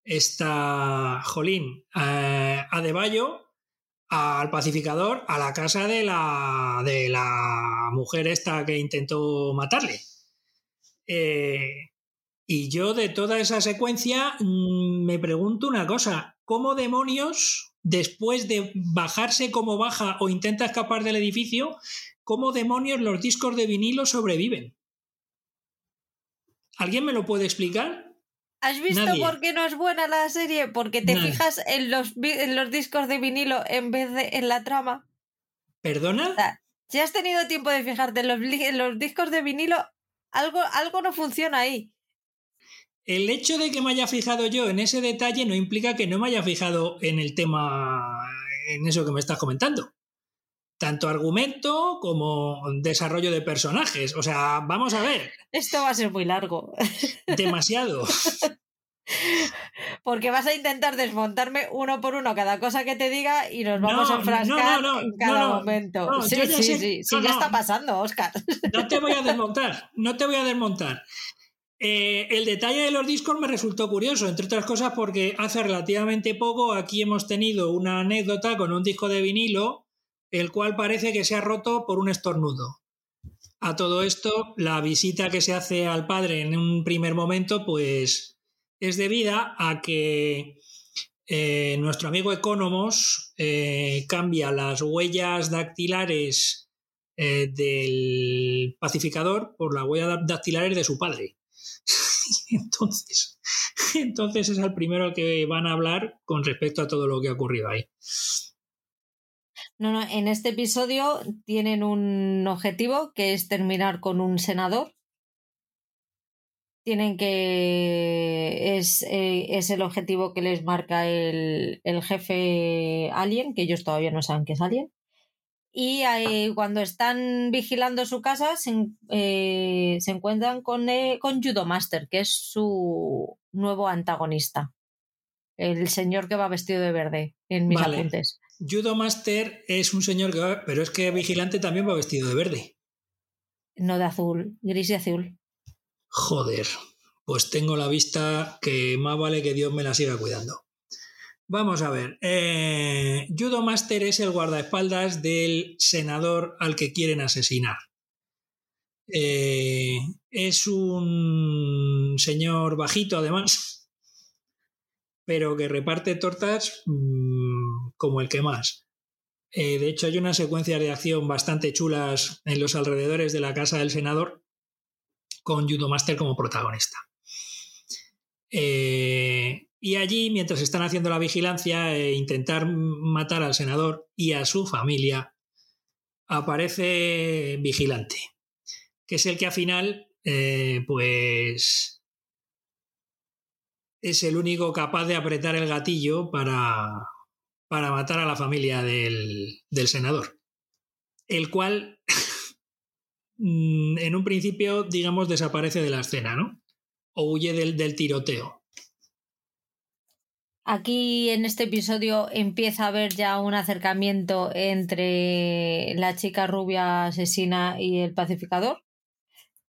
Speaker 3: esta Jolín eh, Adebayo al pacificador a la casa de la, de la mujer esta que intentó matarle. Eh, y yo de toda esa secuencia mmm, me pregunto una cosa, ¿cómo demonios después de bajarse como baja o intenta escapar del edificio, cómo demonios los discos de vinilo sobreviven. ¿Alguien me lo puede explicar?
Speaker 1: ¿Has visto por qué no es buena la serie? Porque te fijas en los, en los, discos de vinilo en vez de en la trama.
Speaker 3: ¿Perdona?
Speaker 1: si has tenido tiempo de fijarte en los, en los discos de vinilo, algo, algo no funciona ahí.
Speaker 3: El hecho de que me haya fijado yo en ese detalle no implica que no me haya fijado en el tema, en eso que me estás comentando. Tanto argumento como desarrollo de personajes. O sea, vamos a ver.
Speaker 1: Esto va a ser muy largo.
Speaker 3: Demasiado. <laughs>
Speaker 1: Porque vas a intentar desmontarme uno por uno cada cosa que te diga y nos vamos a enfrascar en cada momento. sí, sí, sí, sí, ya está pasando, Oscar.
Speaker 3: No te voy a <laughs> desmontar, no te voy a desmontar. Eh, el detalle de los discos me resultó curioso, entre otras cosas porque hace relativamente poco aquí hemos tenido una anécdota con un disco de vinilo, el cual parece que se ha roto por un estornudo. A todo esto, la visita que se hace al padre en un primer momento, pues es debida a que eh, nuestro amigo Economos eh, cambia las huellas dactilares del pacificador por las huellas dactilares de su padre. <laughs> entonces, <laughs> entonces es el primero al que van a hablar con respecto a todo lo que ha ocurrido ahí.
Speaker 1: No, no, en este episodio tienen un objetivo que es terminar con un senador. Tienen que. Es, eh, es el objetivo que les marca el, el jefe Alien, que ellos todavía no saben que es Alien y cuando están vigilando su casa se, eh, encuentran con, eh, con Judo Master, que es su nuevo antagonista. El señor que va vestido de verde en mis apuntes.
Speaker 3: Judo Master es un señor que va, pero es que Vigilante también va vestido de verde.
Speaker 1: No de azul, gris y azul.
Speaker 3: Joder, pues tengo la vista que más vale que Dios me la siga cuidando. Vamos a ver. Eh, Judo Master es el guardaespaldas del senador al que quieren asesinar. Eh, es un señor bajito, además, pero que reparte tortas mm, como el que más. Eh, de hecho, hay una secuencia de acción bastante chulas en los alrededores de la casa del senador con Judo Master como protagonista. Eh, y allí, mientras están haciendo la vigilancia e intentar matar al senador y a su familia, aparece Vigilante, que es el que al final, eh, pues, es el único capaz de apretar el gatillo para, para matar a la familia del, del senador, el cual, <laughs> en un principio, digamos, desaparece de la escena, ¿no? O huye del, del tiroteo.
Speaker 1: Aquí en este episodio empieza a haber ya un acercamiento entre la chica rubia asesina y el pacificador.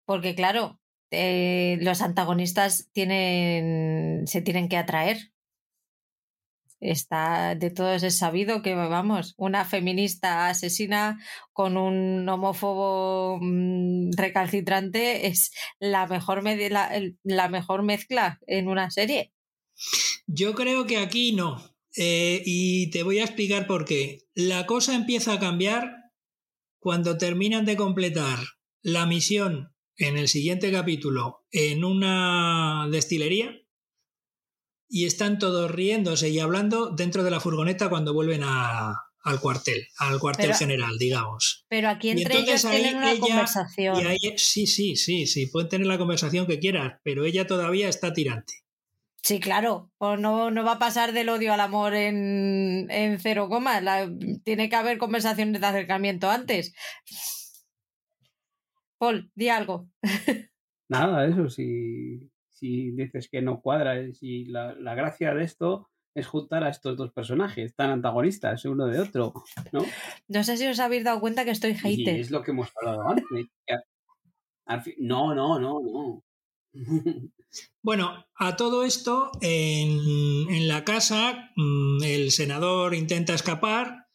Speaker 1: Porque claro, eh, los antagonistas tienen, se tienen que atraer. Está de todos es sabido que, vamos, una feminista asesina con un homófobo mm, recalcitrante es la mejor, la mejor mezcla en una serie.
Speaker 3: Yo creo que aquí no. Eh, y te voy a explicar por qué. La cosa empieza a cambiar cuando terminan de completar la misión en el siguiente capítulo en una destilería y están todos riéndose y hablando dentro de la furgoneta cuando vuelven al cuartel, al cuartel general, digamos.
Speaker 1: Pero aquí entre ellos tienen una conversación.
Speaker 3: sí, sí, sí, sí, pueden tener la conversación que quieras, pero ella todavía está tirante.
Speaker 1: Sí, claro. O no, no va a pasar del odio al amor en, en cero coma. tiene que haber conversaciones de acercamiento antes. Paul, di algo. <laughs>
Speaker 2: Nada, eso, si, si dices que no cuadra, eh, si la, la, gracia de esto es juntar a estos dos personajes tan antagonistas uno de otro, ¿no?
Speaker 1: No sé si os habéis dado cuenta que estoy hater.
Speaker 2: Y es lo que hemos hablado antes. No, no, no, no. <laughs>
Speaker 3: Bueno, a todo esto, en, la casa, mm, el senador intenta escapar,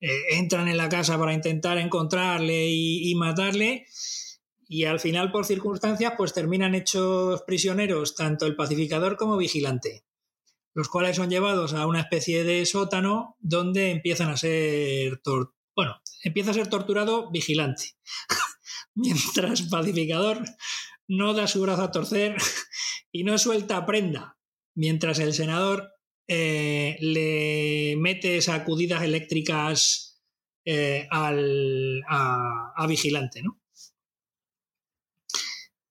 Speaker 3: eh, entran en la casa para intentar encontrarle y, matarle, y al final, por circunstancias, pues terminan hechos prisioneros tanto el pacificador como vigilante. los cuales son llevados a una especie de sótano donde empiezan a ser, bueno, empieza a ser torturado vigilante, <laughs> mientras pacificador no da su brazo a torcer <laughs> y no suelta prenda, mientras el senador eh, le mete sacudidas eléctricas eh, al, a, vigilante, ¿no?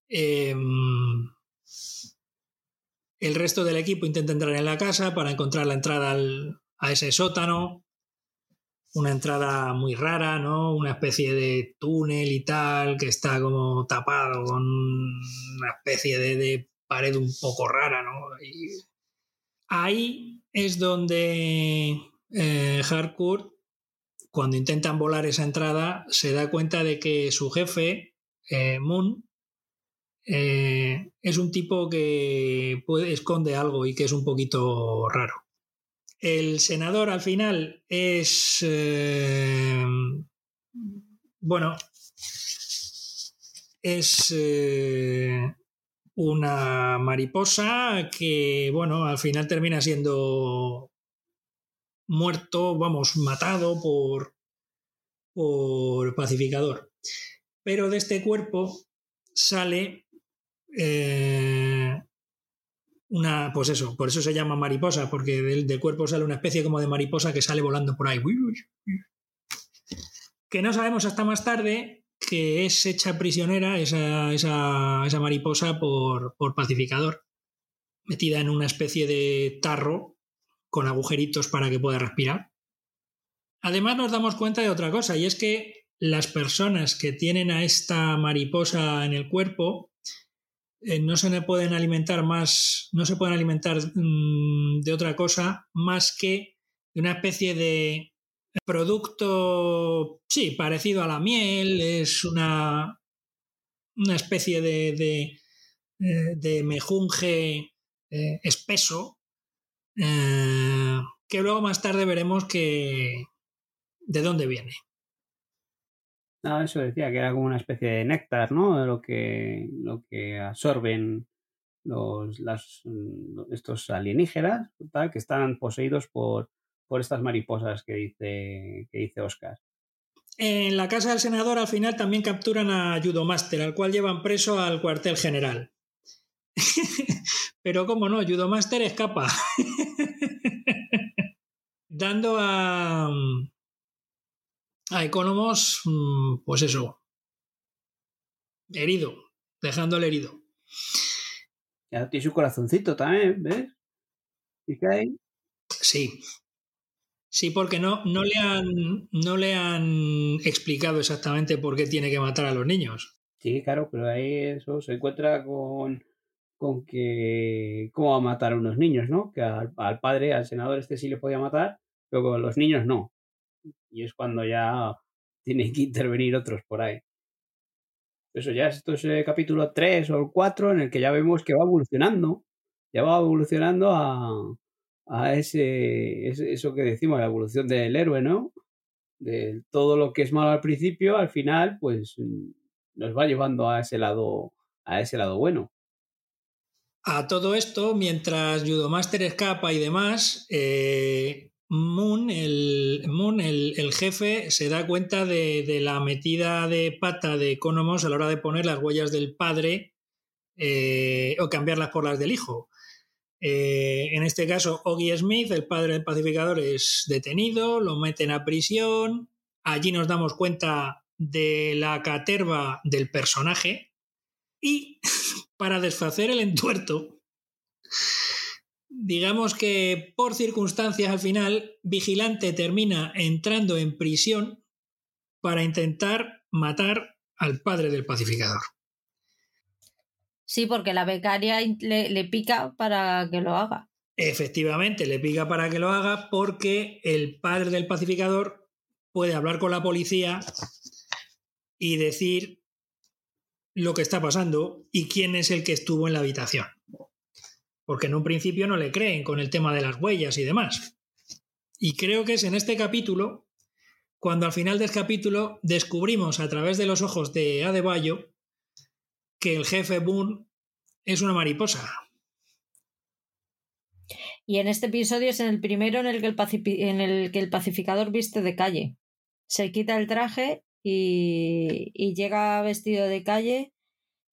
Speaker 3: Em, el resto del equipo intenta entrar en la casa para encontrar la entrada a ese sótano. Una entrada muy rara, ¿no? Una especie de túnel y tal, que está como tapado con una especie de, pared un poco rara, ¿no? ahí es donde eh, Harcourt, cuando intentan volar esa entrada, se da cuenta de que su jefe, eh, Moon, eh, es un tipo que esconde algo y que es un poquito raro. El senador al final es, eh, bueno, es eh, una mariposa que, bueno, al final termina siendo muerto, vamos, matado por, por pacificador. Pero de este cuerpo sale eh, una, pues eso, por eso se llama mariposa, porque del, cuerpo sale una especie como de mariposa que sale volando por ahí. Que no sabemos hasta más tarde que es hecha prisionera esa, esa, mariposa por, por pacificador, metida en una especie de tarro con agujeritos para que pueda respirar. Además nos damos cuenta de otra cosa, y es que las personas que tienen a esta mariposa en el cuerpo eh, no se pueden alimentar más, no se pueden alimentar mm, de otra cosa más que de una especie de producto, sí, parecido a la miel, es una, una especie de, de, eh, mejunje eh, espeso, que luego más tarde veremos que de dónde viene.
Speaker 2: No, eso decía que era como una especie de néctar, ¿no? Lo que, lo que absorben los, las, mm, estos alienígenas, que están poseídos por, por estas mariposas que dice, que dice Oscar.
Speaker 3: En la casa del senador al final también capturan a Judomaster, al cual llevan preso al cuartel general. <laughs> Pero cómo no, Judomaster escapa. <laughs> Dando a, a Economos, mm, pues eso, herido, dejándole herido.
Speaker 2: Ya tiene su corazoncito también, ¿ves? ¿Y qué hay?
Speaker 3: Sí. Sí, porque no, no, le han, no le han explicado exactamente por qué tiene que matar a los niños.
Speaker 2: Sí, claro, pero ahí eso se encuentra con, con que cómo va a matar a unos niños, ¿no? Que al, al padre, al senador este sí le podía matar, pero con los niños no y es cuando ya tienen que intervenir otros por ahí. Eso ya, esto es el capítulo 3 o el 4 en el que ya vemos que va evolucionando, ya va evolucionando a, a ese, eso que decimos, la evolución del héroe, ¿no? De todo lo que es malo al principio, al final, pues nos va llevando a ese lado, a ese lado bueno.
Speaker 3: A todo esto, mientras Judomaster escapa y demás, eh, Moon, el, Moon el, jefe, se da cuenta de, la metida de pata de Economos a la hora de poner las huellas del padre eh, o cambiarlas por las del hijo. Eh, en este caso, Oggy Smith, el padre del pacificador, es detenido, lo meten a prisión. Allí nos damos cuenta de la caterva del personaje. Y <laughs> para desfacer el entuerto, digamos que por circunstancias al final, Vigilante termina entrando en prisión para intentar matar al padre del pacificador.
Speaker 1: Sí, porque la becaria le, pica para que lo haga.
Speaker 3: Efectivamente, le pica para que lo haga porque el padre del pacificador puede hablar con la policía y decir lo que está pasando y quién es el que estuvo en la habitación porque en un principio no le creen con el tema de las huellas y demás. Y creo que es en este capítulo cuando al final del capítulo descubrimos a través de los ojos de Adebayo que el jefe Boone es una mariposa.
Speaker 1: Y en este episodio es en el primero en el que el, en el, que el pacificador viste de calle. Se quita el traje y, y llega vestido de calle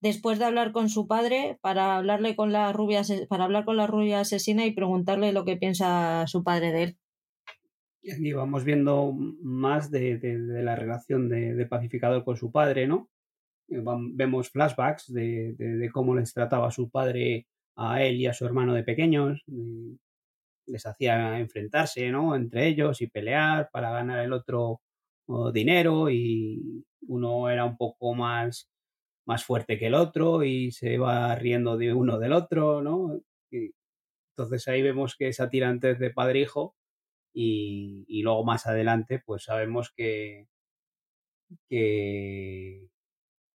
Speaker 1: después de hablar con su padre para hablarle con la rubia para hablar con la rubia asesina y preguntarle lo que piensa su padre de él.
Speaker 2: Y aquí vamos viendo más de, la relación de, de, pacificador con su padre, ¿no? Eh, vemos flashbacks de, de, cómo les trataba su padre a él y a su hermano de pequeños, les hacía enfrentarse, ¿no? Entre ellos y pelear para ganar el otro dinero y uno era un poco más más fuerte que el otro y se va riendo de uno del otro, ¿no? Entonces ahí vemos que esa tirante de padre-hijo y, y, luego más adelante pues sabemos que, que,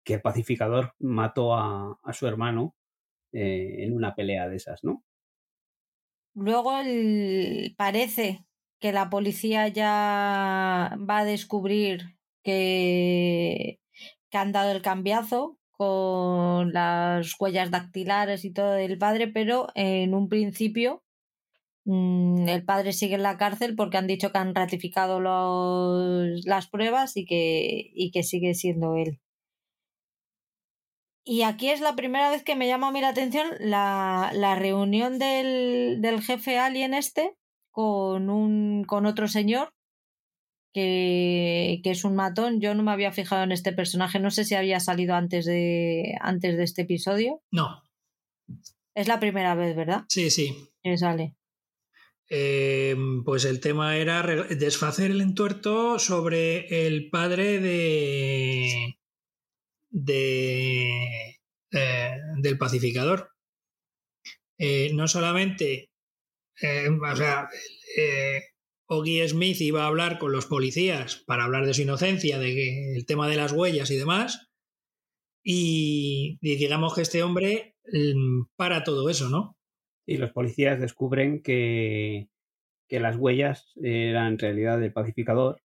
Speaker 2: que el pacificador mató a, a su hermano eh, en una pelea de esas, ¿no?
Speaker 1: Luego el, parece que la policía ya va a descubrir que, que han dado el cambiazo con las huellas dactilares y todo del padre, pero en un principio mm, el padre sigue en la cárcel porque han dicho que han ratificado los, las pruebas y que, y que sigue siendo él. Y aquí es la primera vez que me llama a mí la atención la, la reunión del, del, jefe alien este con, un, con otro señor que, que, es un matón. Yo no me había fijado en este personaje, no sé si había salido antes de, antes de este episodio.
Speaker 3: No.
Speaker 1: Es la primera vez, ¿verdad?
Speaker 3: Sí, sí.
Speaker 1: Que sale.
Speaker 3: Eh, pues el tema era desfacer el entuerto sobre el padre de. de. Eh, del pacificador. Eh, no solamente. Eh, o sea, Oggy Smith iba a hablar con los policías para hablar de su inocencia, de que, el tema de las huellas y demás. Y, digamos que este hombre mm, para todo eso, ¿no?
Speaker 2: Y los policías descubren que, que las huellas eran en realidad del pacificador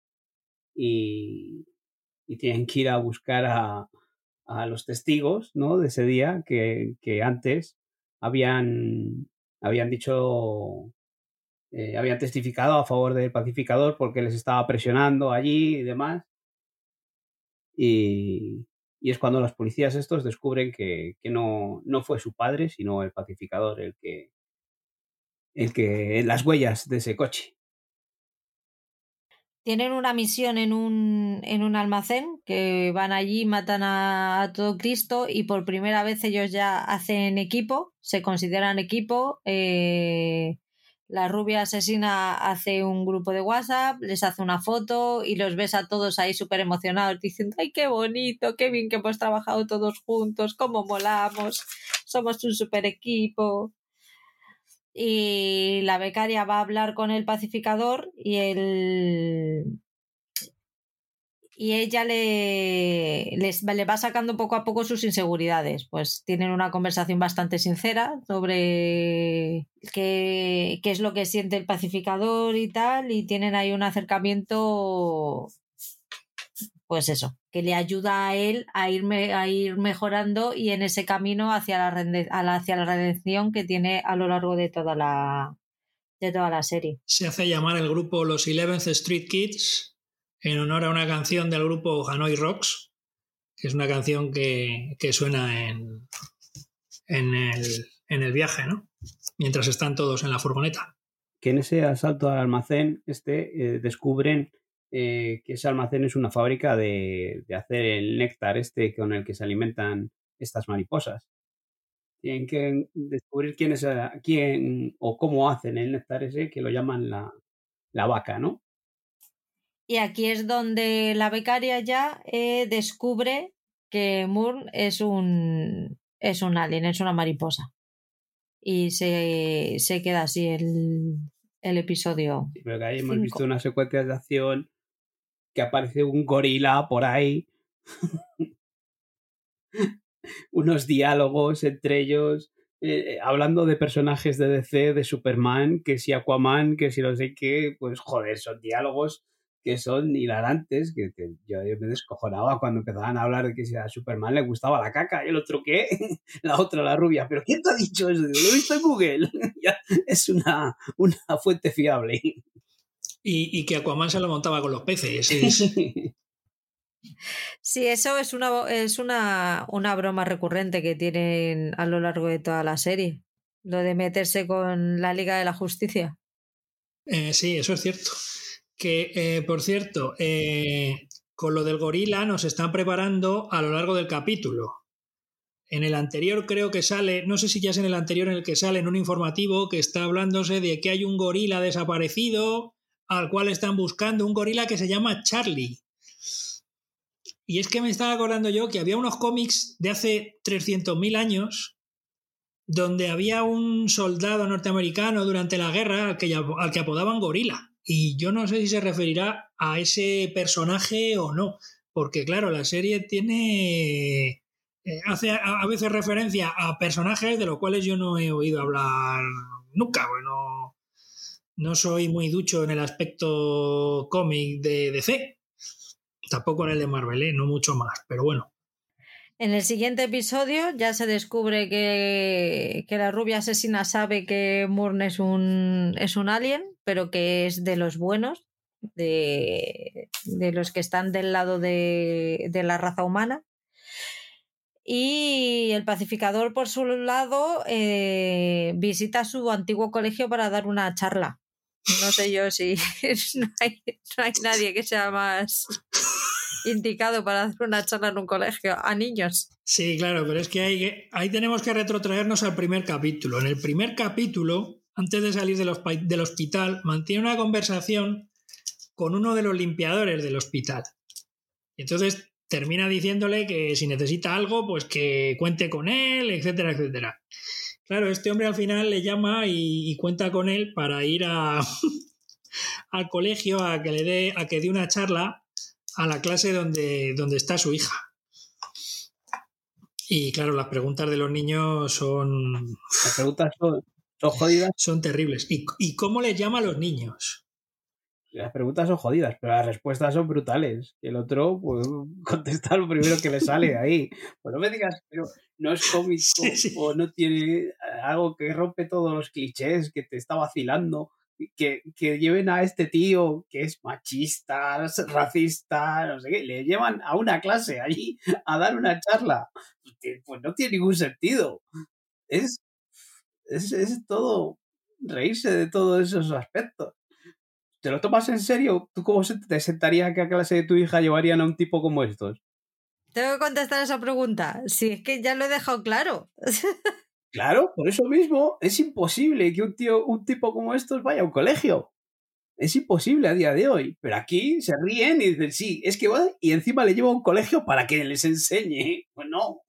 Speaker 2: y, y tienen que ir a buscar a, a, los testigos ¿no? de ese día que, que antes habían, habían dicho eh, habían testificado a favor del pacificador porque les estaba presionando allí y demás. Y, y es cuando los policías estos descubren que, que, no, no fue su padre, sino el pacificador el que, el que las huellas de ese coche.
Speaker 1: Tienen una misión en un, en un almacén que van allí, matan a, a, todo Cristo y por primera vez ellos ya hacen equipo, se consideran equipo. Eh, la rubia asesina hace un grupo de WhatsApp, les hace una foto y los ves a todos ahí súper emocionados diciendo, ay, qué bonito, qué bien que hemos trabajado todos juntos, cómo molamos, somos un super equipo. Y la becaria va a hablar con el pacificador y el, y ella le, le va sacando poco a poco sus inseguridades. Pues tienen una conversación bastante sincera sobre qué, qué es lo que siente el pacificador y tal, y tienen ahí un acercamiento, pues eso, que le ayuda a él a ir, a ir mejorando y en ese camino hacia la, hacia la redención que tiene a lo largo de toda la, de toda la serie.
Speaker 3: Se hace llamar el grupo los Eleventh Street Kids en honor a una canción del grupo Hanoi Rocks, que es una canción que, que suena en, en, el, en el viaje, ¿no? Mientras están todos en la furgoneta.
Speaker 2: Que en ese asalto al almacén este eh, descubren eh, que ese almacén es una fábrica de, de, hacer el néctar este con el que se alimentan estas mariposas. Tienen que descubrir quién es quién o cómo hacen el néctar ese que lo llaman la, la vaca, ¿no?
Speaker 1: Y aquí es donde la becaria ya eh, descubre que Moore es un, es un alien, es una mariposa. Y se, se queda así el, el episodio.
Speaker 2: Sí, pero que ahí hemos cinco. visto una secuencia de acción que aparece un gorila por ahí. <laughs> Unos diálogos entre ellos. Eh, hablando de personajes de DC, de Superman, que si Aquaman, que si no sé qué, pues joder, son diálogos que son hilarantes, que, yo, me descojonaba cuando empezaban a hablar de que si a Superman le gustaba la caca y el otro qué, <laughs> la otra la rubia, pero ¿quién te ha dicho eso? lo he visto en Google, <laughs> es una, una fuente fiable.
Speaker 3: Y, que Aquaman se lo montaba con los peces. <laughs>
Speaker 1: Sí, eso es una, es una, una broma recurrente que tienen a lo largo de toda la serie, lo de meterse con la Liga de la Justicia.
Speaker 3: Eh, sí, eso es cierto. Que, eh, por cierto, eh, con lo del gorila nos están preparando a lo largo del capítulo. En el anterior creo que sale, no sé si ya es en el anterior en el que sale en un informativo que está hablándose de que hay un gorila desaparecido al cual están buscando, un gorila que se llama Charlie. Y es que me estaba acordando yo que había unos cómics de hace 300.000 años donde había un soldado norteamericano durante la guerra al que, al que apodaban gorila. Y yo no sé si se referirá a ese personaje o no, porque claro, la serie tiene... Eh, hace a, veces referencia a personajes de los cuales yo no he oído hablar nunca. Bueno, no soy muy ducho en el aspecto cómic de DC. Tampoco en el de Marvel, ¿eh? no mucho más, pero bueno.
Speaker 1: En el siguiente episodio ya se descubre que, que la rubia asesina sabe que Murn es un, es un alien pero que es de los buenos, de, los que están del lado de, la raza humana. Y el pacificador, por su lado, eh, visita su antiguo colegio para dar una charla. No sé yo si <laughs> no hay, nadie que sea más indicado para dar una charla en un colegio a niños.
Speaker 3: Sí, claro, pero es que ahí tenemos que retrotraernos al primer capítulo. En el primer capítulo, antes de salir del, hospital, mantiene una conversación con uno de los limpiadores del hospital. Y entonces termina diciéndole que si necesita algo, pues que cuente con él, etcétera, etcétera. Claro, este hombre al final le llama y, cuenta con él para ir a, <laughs> al colegio a que le dé, a que dé una charla a la clase donde, donde está su hija. Y claro, las preguntas de los niños son.
Speaker 2: Las preguntas son, son jodidas.
Speaker 3: Son terribles. ¿Y, cómo les llama a los niños?
Speaker 2: Las preguntas son jodidas, pero las respuestas son brutales. El otro, pues, <laughs> contesta lo primero que le sale ahí. Pues no me digas, pero no es cómico <laughs> o no tiene algo que rompe todos los clichés, que te está vacilando. Que, que, lleven a este tío que es machista, racista, no sé qué, le llevan a una clase allí <laughs> a dar una charla. Pues no tiene ningún sentido. Es es, todo reírse de todos esos aspectos. ¿Te lo tomas en serio? ¿Tú cómo te sentaría que a clase de tu hija llevarían a un tipo como estos?
Speaker 1: Tengo que contestar esa pregunta. Si es que ya lo he dejado claro. <laughs>
Speaker 2: Claro, por eso mismo es imposible que un tío, un tipo como estos vaya a un colegio. Es imposible a día de hoy. Pero aquí se ríen y dicen, sí, es que va y encima le lleva a un colegio para que les enseñe. Pues no.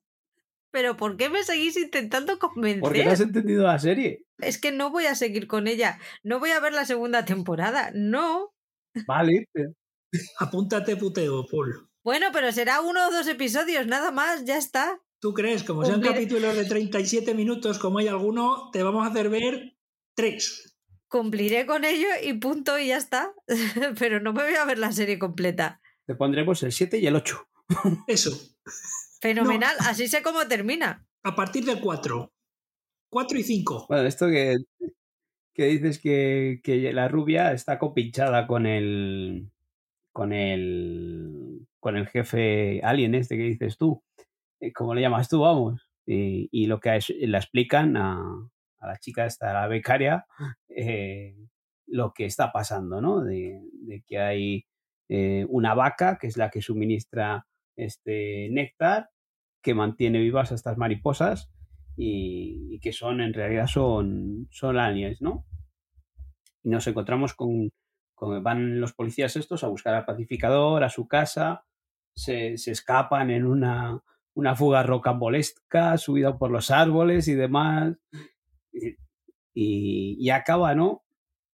Speaker 1: Pero ¿por qué me seguís intentando convencer?
Speaker 2: Porque no has entendido la serie.
Speaker 1: Es que no voy a seguir con ella. No voy a ver la segunda temporada. No.
Speaker 2: Vale.
Speaker 3: Apúntate puteo, Paul.
Speaker 1: Bueno, pero será uno o dos episodios, nada más, ya está.
Speaker 3: ¿Tú crees? Como sean capítulos de 37 minutos, como hay alguno, te vamos a hacer ver tres.
Speaker 1: Cumpliré con ello y punto y ya está. <laughs> pero no me voy a ver la serie completa.
Speaker 2: Te pondremos el 7 y el 8. <laughs>
Speaker 3: Eso.
Speaker 1: Fenomenal, así sé cómo termina.
Speaker 3: A partir del 4. 4 y 5.
Speaker 2: Bueno, esto que, que dices que, que, la rubia está copinchada con el. con el. con el jefe alien este que dices tú. Eh, ¿Cómo le llamas tú? Vamos. Y, y lo que la explican a, a, la chica esta, la becaria, eh, lo que está pasando, ¿no? De, de que hay eh, una vaca que es la que suministra este néctar que mantiene vivas a estas mariposas y, que son, en realidad, son, son aliens, ¿no? Y nos encontramos con, van los policías estos a buscar al pacificador, a su casa, se, escapan en una, una fuga rocambolesca, subida por los árboles y demás, y, acaba, ¿no?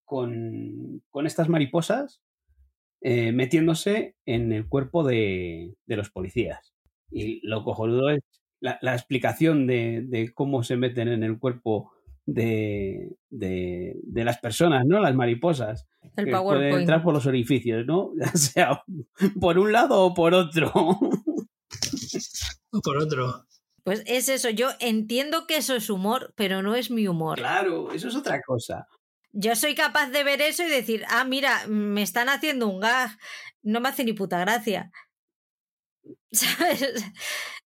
Speaker 2: Con, estas mariposas eh, metiéndose en el cuerpo de, de los policías. Y lo cojonudo es la, explicación de, cómo se meten en el cuerpo de, las personas, ¿no? Las mariposas.
Speaker 1: El
Speaker 2: que
Speaker 1: PowerPoint.
Speaker 2: puede entrar por los orificios, ¿no? <laughs> O sea, por un lado o por otro.
Speaker 3: O por otro.
Speaker 1: Pues es eso, yo entiendo que eso es humor, pero no es mi humor.
Speaker 2: Claro, eso es otra cosa.
Speaker 1: Yo soy capaz de ver eso y decir, ah, mira, me están haciendo un gag, no me hace ni puta gracia. <laughs>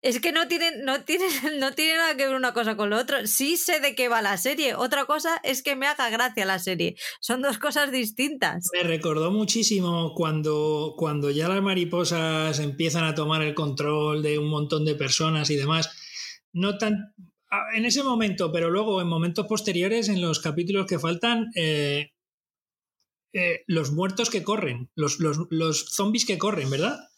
Speaker 1: Es que no tienen, no tienen, <laughs> no tiene nada que ver una cosa con lo otro. Sí sé de qué va la serie. Otra cosa es que me haga gracia la serie. Son dos cosas distintas.
Speaker 3: Me recordó muchísimo cuando, cuando ya las mariposas empiezan a tomar el control de un montón de personas y demás. No tan. En ese momento, pero luego en momentos posteriores, en los capítulos que faltan, eh, eh, los muertos que corren, los, los, los zombies que corren, ¿verdad?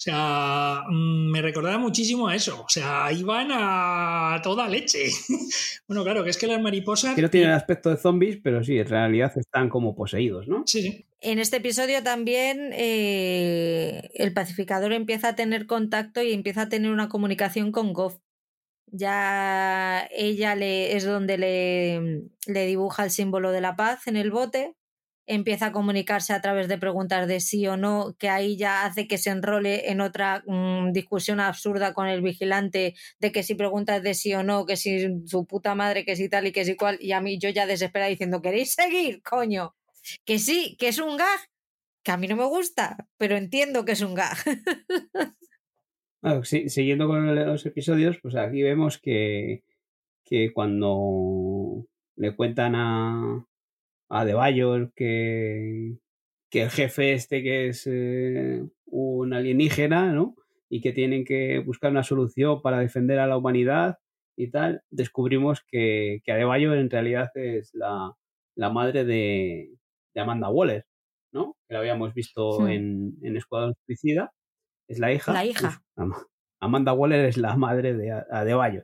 Speaker 3: O sea, mm, me recordaba muchísimo a eso. O sea, iban a toda leche. <laughs> bueno, claro, que es que las mariposas.
Speaker 2: Que no tienen aspecto de zombies, pero sí, en realidad están como poseídos, ¿no?
Speaker 3: Sí, sí.
Speaker 1: En este episodio también eh, el pacificador empieza a tener contacto y empieza a tener una comunicación con Goff. Ya ella le, es donde le, le dibuja el símbolo de la paz en el bote empieza a comunicarse a través de preguntas de sí o no, que ahí ya hace que se enrole en otra mmm, discusión absurda con el vigilante de que si preguntas de sí o no, que si su puta madre, que si tal y que si cual, y a mí yo ya desesperada diciendo, ¿queréis seguir? Coño. Que sí, que es un gag, que a mí no me gusta, pero entiendo que es un gag. <laughs>
Speaker 2: Siguiendo con los episodios, pues aquí vemos que, que cuando le cuentan a, a De Bayor que, que el jefe este que es eh, un alienígena, ¿no? Y que tienen que buscar una solución para defender a la humanidad y tal, descubrimos que, que Adebayo en realidad es la, la madre de, de, Amanda Waller, ¿no? Que la habíamos visto
Speaker 1: Sí.
Speaker 2: en, en Escuadrón Suicida. Es la hija.
Speaker 1: La hija.
Speaker 2: Uf, Am- Amanda Waller es la madre de A- Adebayo.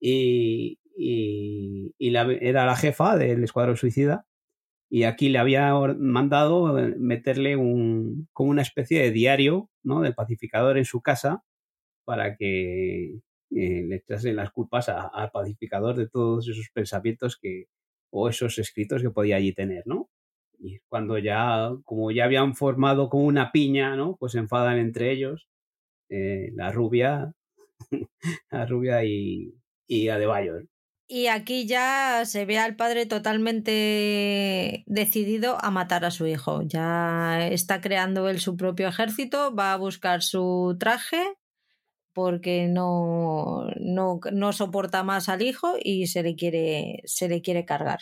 Speaker 2: Y, y, y la- era la jefa del Escuadrón Suicida. Y aquí le había mandado eh, meterle un, como una especie de diario ¿no? del pacificador en su casa para que eh, le echase las culpas al pacificador de todos esos pensamientos que, o esos escritos que podía allí tener, ¿no? Y cuando ya, como ya habían formado como una piña, ¿no? Pues se enfadan entre ellos, eh, la rubia, <laughs> la rubia y, y Adebayor.
Speaker 1: Y aquí ya se ve al padre totalmente decidido a matar a su hijo. Ya está creando él su propio ejército, va a buscar su traje porque no, no, no soporta más al hijo y se le quiere, se le quiere cargar.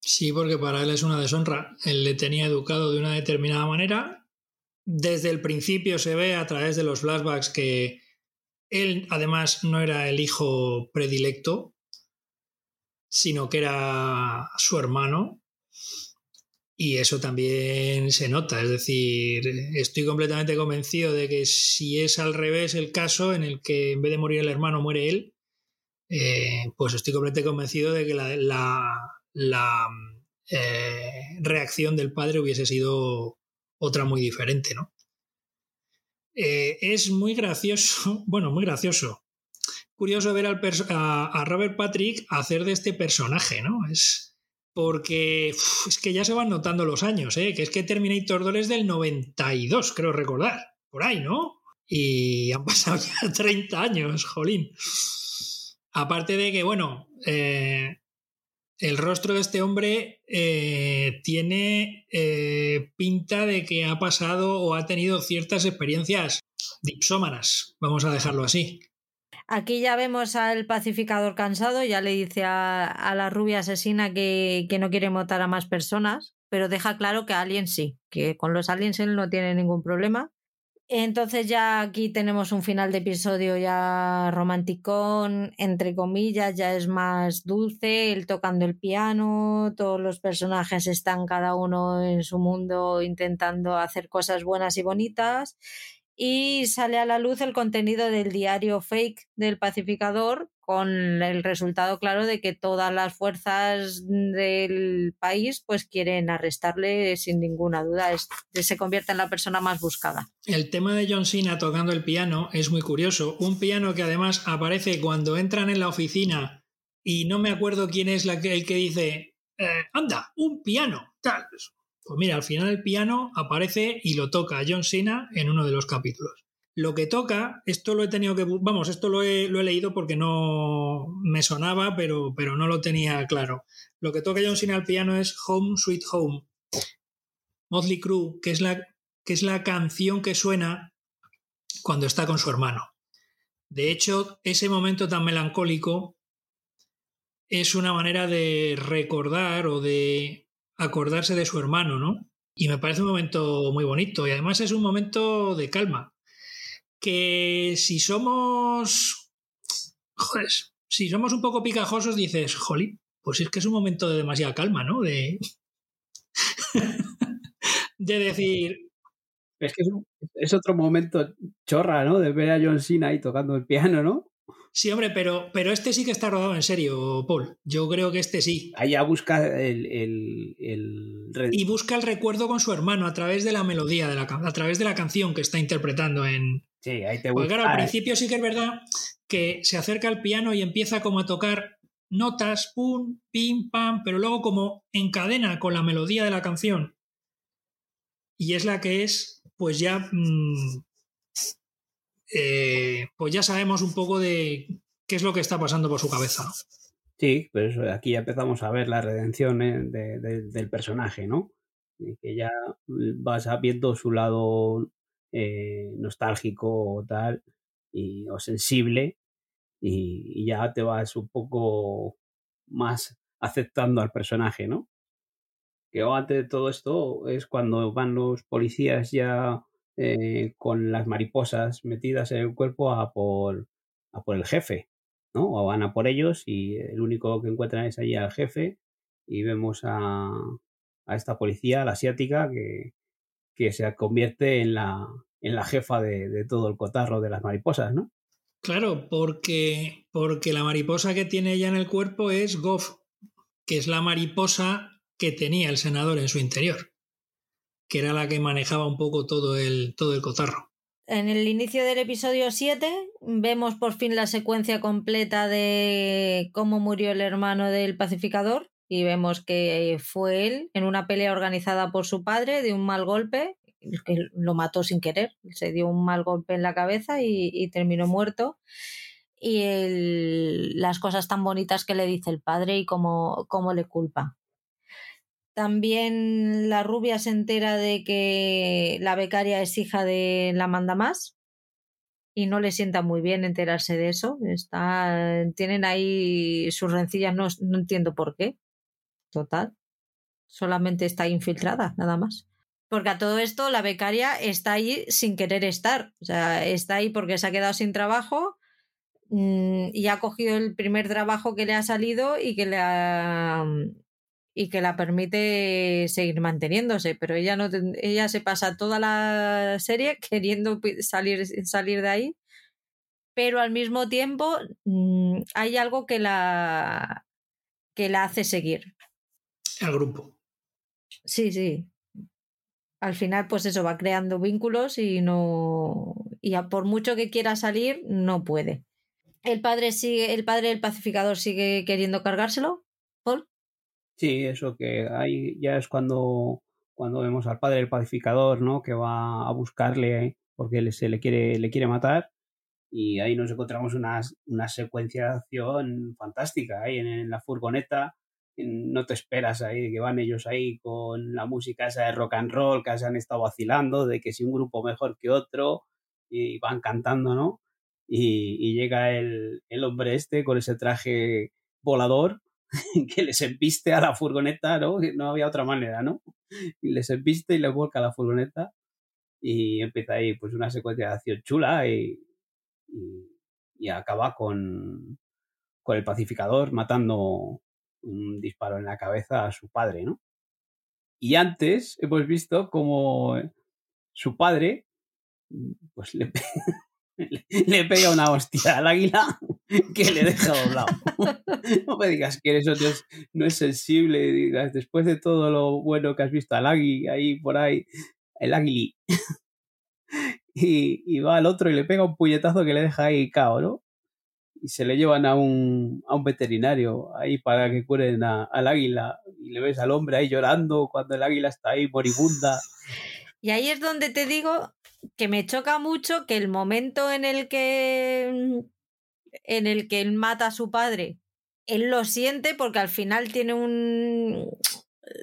Speaker 3: Sí, porque para él es una deshonra. Él le tenía educado de una determinada manera. Desde el principio se ve a través de los flashbacks que él además no era el hijo predilecto, sino que era su hermano. Y eso también se nota. Es decir, estoy completamente convencido de que si es al revés el caso en el que en vez de morir el hermano muere él, eh, pues estoy completamente convencido de que la, la, la eh, reacción del padre hubiese sido otra muy diferente, ¿no? Eh, es muy gracioso, <laughs> bueno, muy gracioso. Curioso ver al a, Robert Patrick hacer de este personaje, ¿no? Es porque es que ya se van notando los años, ¿eh? Que es que Terminator 2 es del 92, creo recordar, por ahí, ¿no? Y han <laughs> pasado ya 30 años, jolín. Aparte de que, bueno, eh, el rostro de este hombre eh, tiene eh, pinta de que ha pasado o ha tenido ciertas experiencias dipsómanas, vamos a dejarlo así.
Speaker 1: Aquí ya vemos al pacificador cansado, ya le dice a, la rubia asesina que, que, no quiere matar a más personas, pero deja claro que aliens sí, que con los aliens él no tiene ningún problema. Entonces ya aquí tenemos un final de episodio ya romanticón, entre comillas, ya es más dulce, él tocando el piano, todos los personajes están cada uno en su mundo intentando hacer cosas buenas y bonitas y sale a la luz el contenido del diario fake del pacificador con el resultado claro de que todas las fuerzas del país pues quieren arrestarle sin ninguna duda. Es, se convierte en la persona más buscada.
Speaker 3: El tema de John Cena tocando el piano es muy curioso. Un piano que además aparece cuando entran en la oficina y no me acuerdo quién es la que, el que dice eh, anda un piano tal Pues mira, al final el piano aparece y lo toca John Cena en uno de los capítulos. Lo que toca, esto lo he tenido que. Vamos, esto lo he, lo he leído porque no me sonaba, pero, pero no lo tenía claro. Lo que toca John Cena al piano es Home Sweet Home. Motley Crue, que es la, que es la canción que suena cuando está con su hermano. De hecho, ese momento tan melancólico es una manera de recordar o de acordarse de su hermano, ¿no? Y me parece un momento muy bonito y además es un momento de calma. Que si somos... Joder, si somos un poco picajosos dices, jolí, pues es que es un momento de demasiada calma, ¿no? De... <laughs> de decir,
Speaker 2: es que es, otro momento chorra, ¿no? De ver a John Cena ahí tocando el piano, ¿no?
Speaker 3: Sí, hombre, pero, pero este sí que está rodado en serio, Paul. Yo creo que este sí.
Speaker 2: Ahí ya busca el, el,
Speaker 3: Y busca el recuerdo con su hermano a través de la melodía, de la, a través de la canción que está interpretando en...
Speaker 2: Sí, ahí te
Speaker 3: Porque claro, al principio sí que es verdad que se acerca al piano y empieza como a tocar notas, pum, pim, pam, pero luego como encadena con la melodía de la canción. Y es la que es pues ya, mm, eh, pues ya sabemos un poco de qué es lo que está pasando por su cabeza.
Speaker 2: Sí, pues aquí ya empezamos a ver la redención eh, del personaje, ¿no? Que ya vas viendo su lado eh, nostálgico o tal, y, o sensible, y, ya te vas un poco más aceptando al personaje, ¿no? que antes de todo esto es cuando van los policías ya eh, con las mariposas metidas en el cuerpo a por, a por el jefe, ¿no? O van a por ellos y el único que encuentran es allí al jefe y vemos a, a esta policía, la asiática, que, que se convierte en la, en la jefa de, de, todo el cotarro de las mariposas, ¿no?
Speaker 3: Claro, porque, porque la mariposa que tiene ella en el cuerpo es Goff, que es la mariposa que tenía el senador en su interior, que era la que manejaba un poco todo el, todo el cotarro.
Speaker 1: En el inicio del episodio 7 vemos por fin la secuencia completa de cómo murió el hermano del pacificador y vemos que fue él en una pelea organizada por su padre de un mal golpe, que lo mató sin querer, se dio un mal golpe en la cabeza y, terminó muerto. Y las cosas tan bonitas que le dice el padre y cómo, cómo le culpa. También la rubia se entera de que la becaria es hija de la manda más y no le sienta muy bien enterarse de eso. Está, tienen ahí sus rencillas, no, no entiendo por qué. Total. Solamente está infiltrada, nada más. Porque a todo esto la becaria está ahí sin querer estar. O sea, está ahí porque se ha quedado sin trabajo mm, y ha cogido el primer trabajo que le ha salido y que le ha, y que la permite seguir manteniéndose, pero ella no ella se pasa toda la serie <laughs> queriendo salir, salir de ahí, pero al mismo tiempo mm, hay algo que la que la hace seguir.
Speaker 3: El grupo.
Speaker 1: Sí, sí. Al final, pues eso, va creando vínculos y no. Y por mucho que quiera salir, no puede. El padre sigue, el padre del pacificador sigue queriendo cargárselo.
Speaker 2: Sí, eso que ahí ya es cuando, cuando vemos al padre del pacificador, ¿no? Que va a buscarle porque se le quiere, le quiere matar. Y ahí nos encontramos una, una secuencia de acción fantástica ahí en, la furgoneta. No te esperas ahí que van ellos ahí con la música esa de rock and roll que se han estado vacilando, de que si un grupo mejor que otro, y van cantando, ¿no? Y, y llega el, el hombre este con ese traje volador <laughs> que les embiste a la furgoneta, ¿no? No había otra manera, ¿no? Y les embiste y les vuelca a la furgoneta y empieza ahí pues una secuencia de acción chula y, y, acaba con, con el pacificador matando un disparo en la cabeza a su padre, ¿no? Y antes hemos visto como su padre pues le, <laughs> <laughs> le pega una hostia al águila que le deja doblado. <laughs> no me digas que eso no es, sensible, digas, después de todo lo bueno que has visto al águila ahí por ahí, el águili. <laughs> y, va al otro y le pega un puñetazo que le deja ahí cao, ¿no? y se le llevan a un, a un veterinario ahí para que curen al águila y le ves al hombre ahí llorando cuando el águila está ahí moribunda.
Speaker 1: Y ahí es donde te digo que me choca mucho que el momento en el que en el que él mata a su padre, él lo siente porque al final tiene un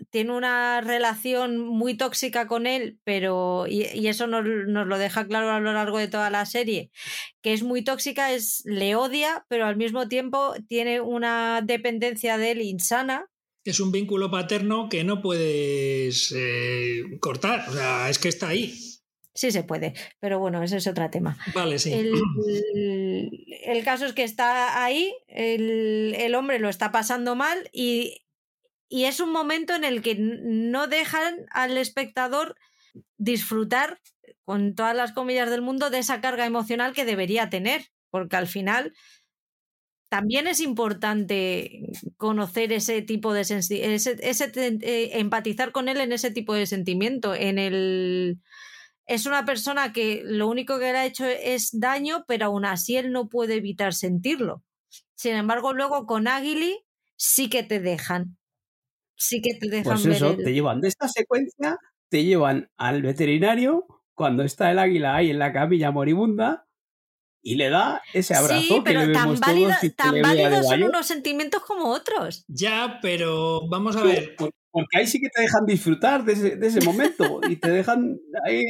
Speaker 1: tiene una relación muy tóxica con él, pero, y, eso nos, lo deja claro a lo largo de toda la serie, que es muy tóxica, es, le odia, pero al mismo tiempo tiene una dependencia de él insana.
Speaker 3: Es un vínculo paterno que no puedes eh, cortar, o sea, es que está ahí.
Speaker 1: Sí se puede, pero bueno, ese es otro tema.
Speaker 3: Vale, sí.
Speaker 1: El, caso es que está ahí, el, el hombre lo está pasando mal y y es un momento en el que no dejan al espectador disfrutar con todas las comillas del mundo de esa carga emocional que debería tener, porque al final también es importante conocer ese tipo de ese, ese eh, empatizar con él en ese tipo de sentimiento, en el es una persona que lo único que le ha hecho es daño, pero aún así él no puede evitar sentirlo. Sin embargo, luego con Aguili sí que te dejan sí que te dejan
Speaker 2: pues eso, te llevan de esta secuencia, te llevan al veterinario cuando está el águila ahí en la camilla moribunda y le da ese abrazo sí, pero que tan,
Speaker 1: tan válidos son unos sentimientos como otros.
Speaker 3: Ya, pero vamos a ver.
Speaker 2: Porque ahí sí que te dejan disfrutar de ese, de ese momento y te dejan ahí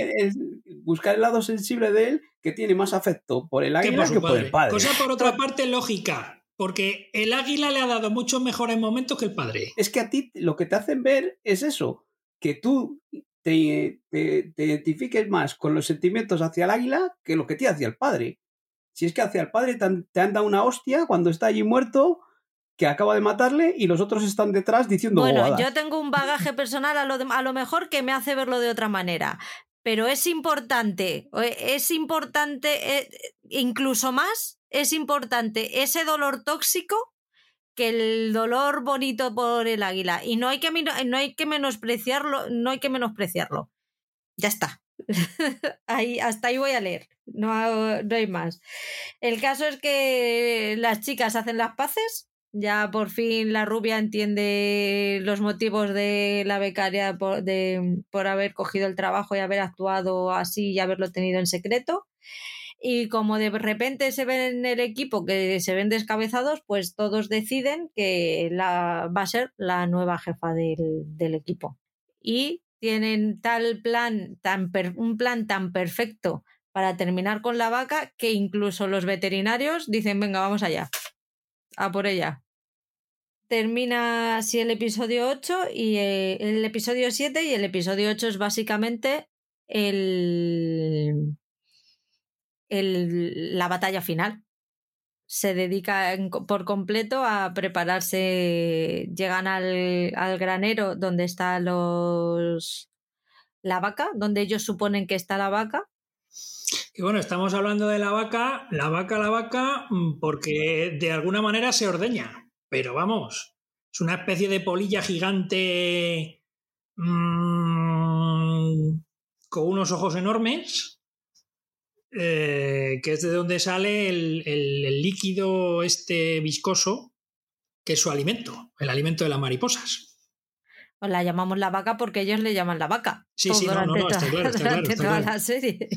Speaker 2: buscar el lado sensible de él que tiene más afecto por el águila que por el padre.
Speaker 3: Cosa por otra parte lógica. Porque el águila le ha dado muchos mejores momentos que el padre.
Speaker 2: Es que a ti lo que te hacen ver es eso, que tú te, identifiques más con los sentimientos hacia el águila que lo que te hacia el padre. Si es que hacia el padre te han, dado una hostia cuando está allí muerto que acaba de matarle y los otros están detrás diciendo
Speaker 1: Bueno, yo tengo un bagaje personal a lo, a lo mejor que me hace verlo de otra manera, pero es importante, es importante eh, incluso más es importante ese dolor tóxico que el dolor bonito por el águila. Y no hay que, no hay que menospreciarlo, no hay que menospreciarlo. Ya está. <laughs> hasta ahí voy a leer. No, no hay más. El caso es que las chicas hacen las paces. Ya por fin la rubia entiende los motivos de la becaria por, por haber cogido el trabajo y haber actuado así y haberlo tenido en secreto y como de repente se ven en el equipo que se ven descabezados, pues todos deciden que la, va a ser la nueva jefa del, equipo. Y tienen tal plan, tan un plan tan perfecto para terminar con la vaca que incluso los veterinarios dicen, venga, vamos allá, a por ella. Termina así el episodio 8 y eh, el episodio 7 y el episodio 8 es básicamente el, el, la batalla final. Se dedica por completo a prepararse. Llegan al, al granero donde está los la vaca, donde ellos suponen que está la vaca.
Speaker 3: Y bueno, estamos hablando de la vaca, la vaca, la vaca, mm, porque de alguna manera se ordeña. Pero vamos, es una especie de polilla gigante mmm, con unos ojos enormes eh, que es de donde sale el, líquido este viscoso, que es su alimento, el alimento de las mariposas.
Speaker 1: Pues la llamamos la vaca porque ellos le llaman la vaca.
Speaker 3: Sí, sí, no, no, está claro, está <laughs> claro, la serie.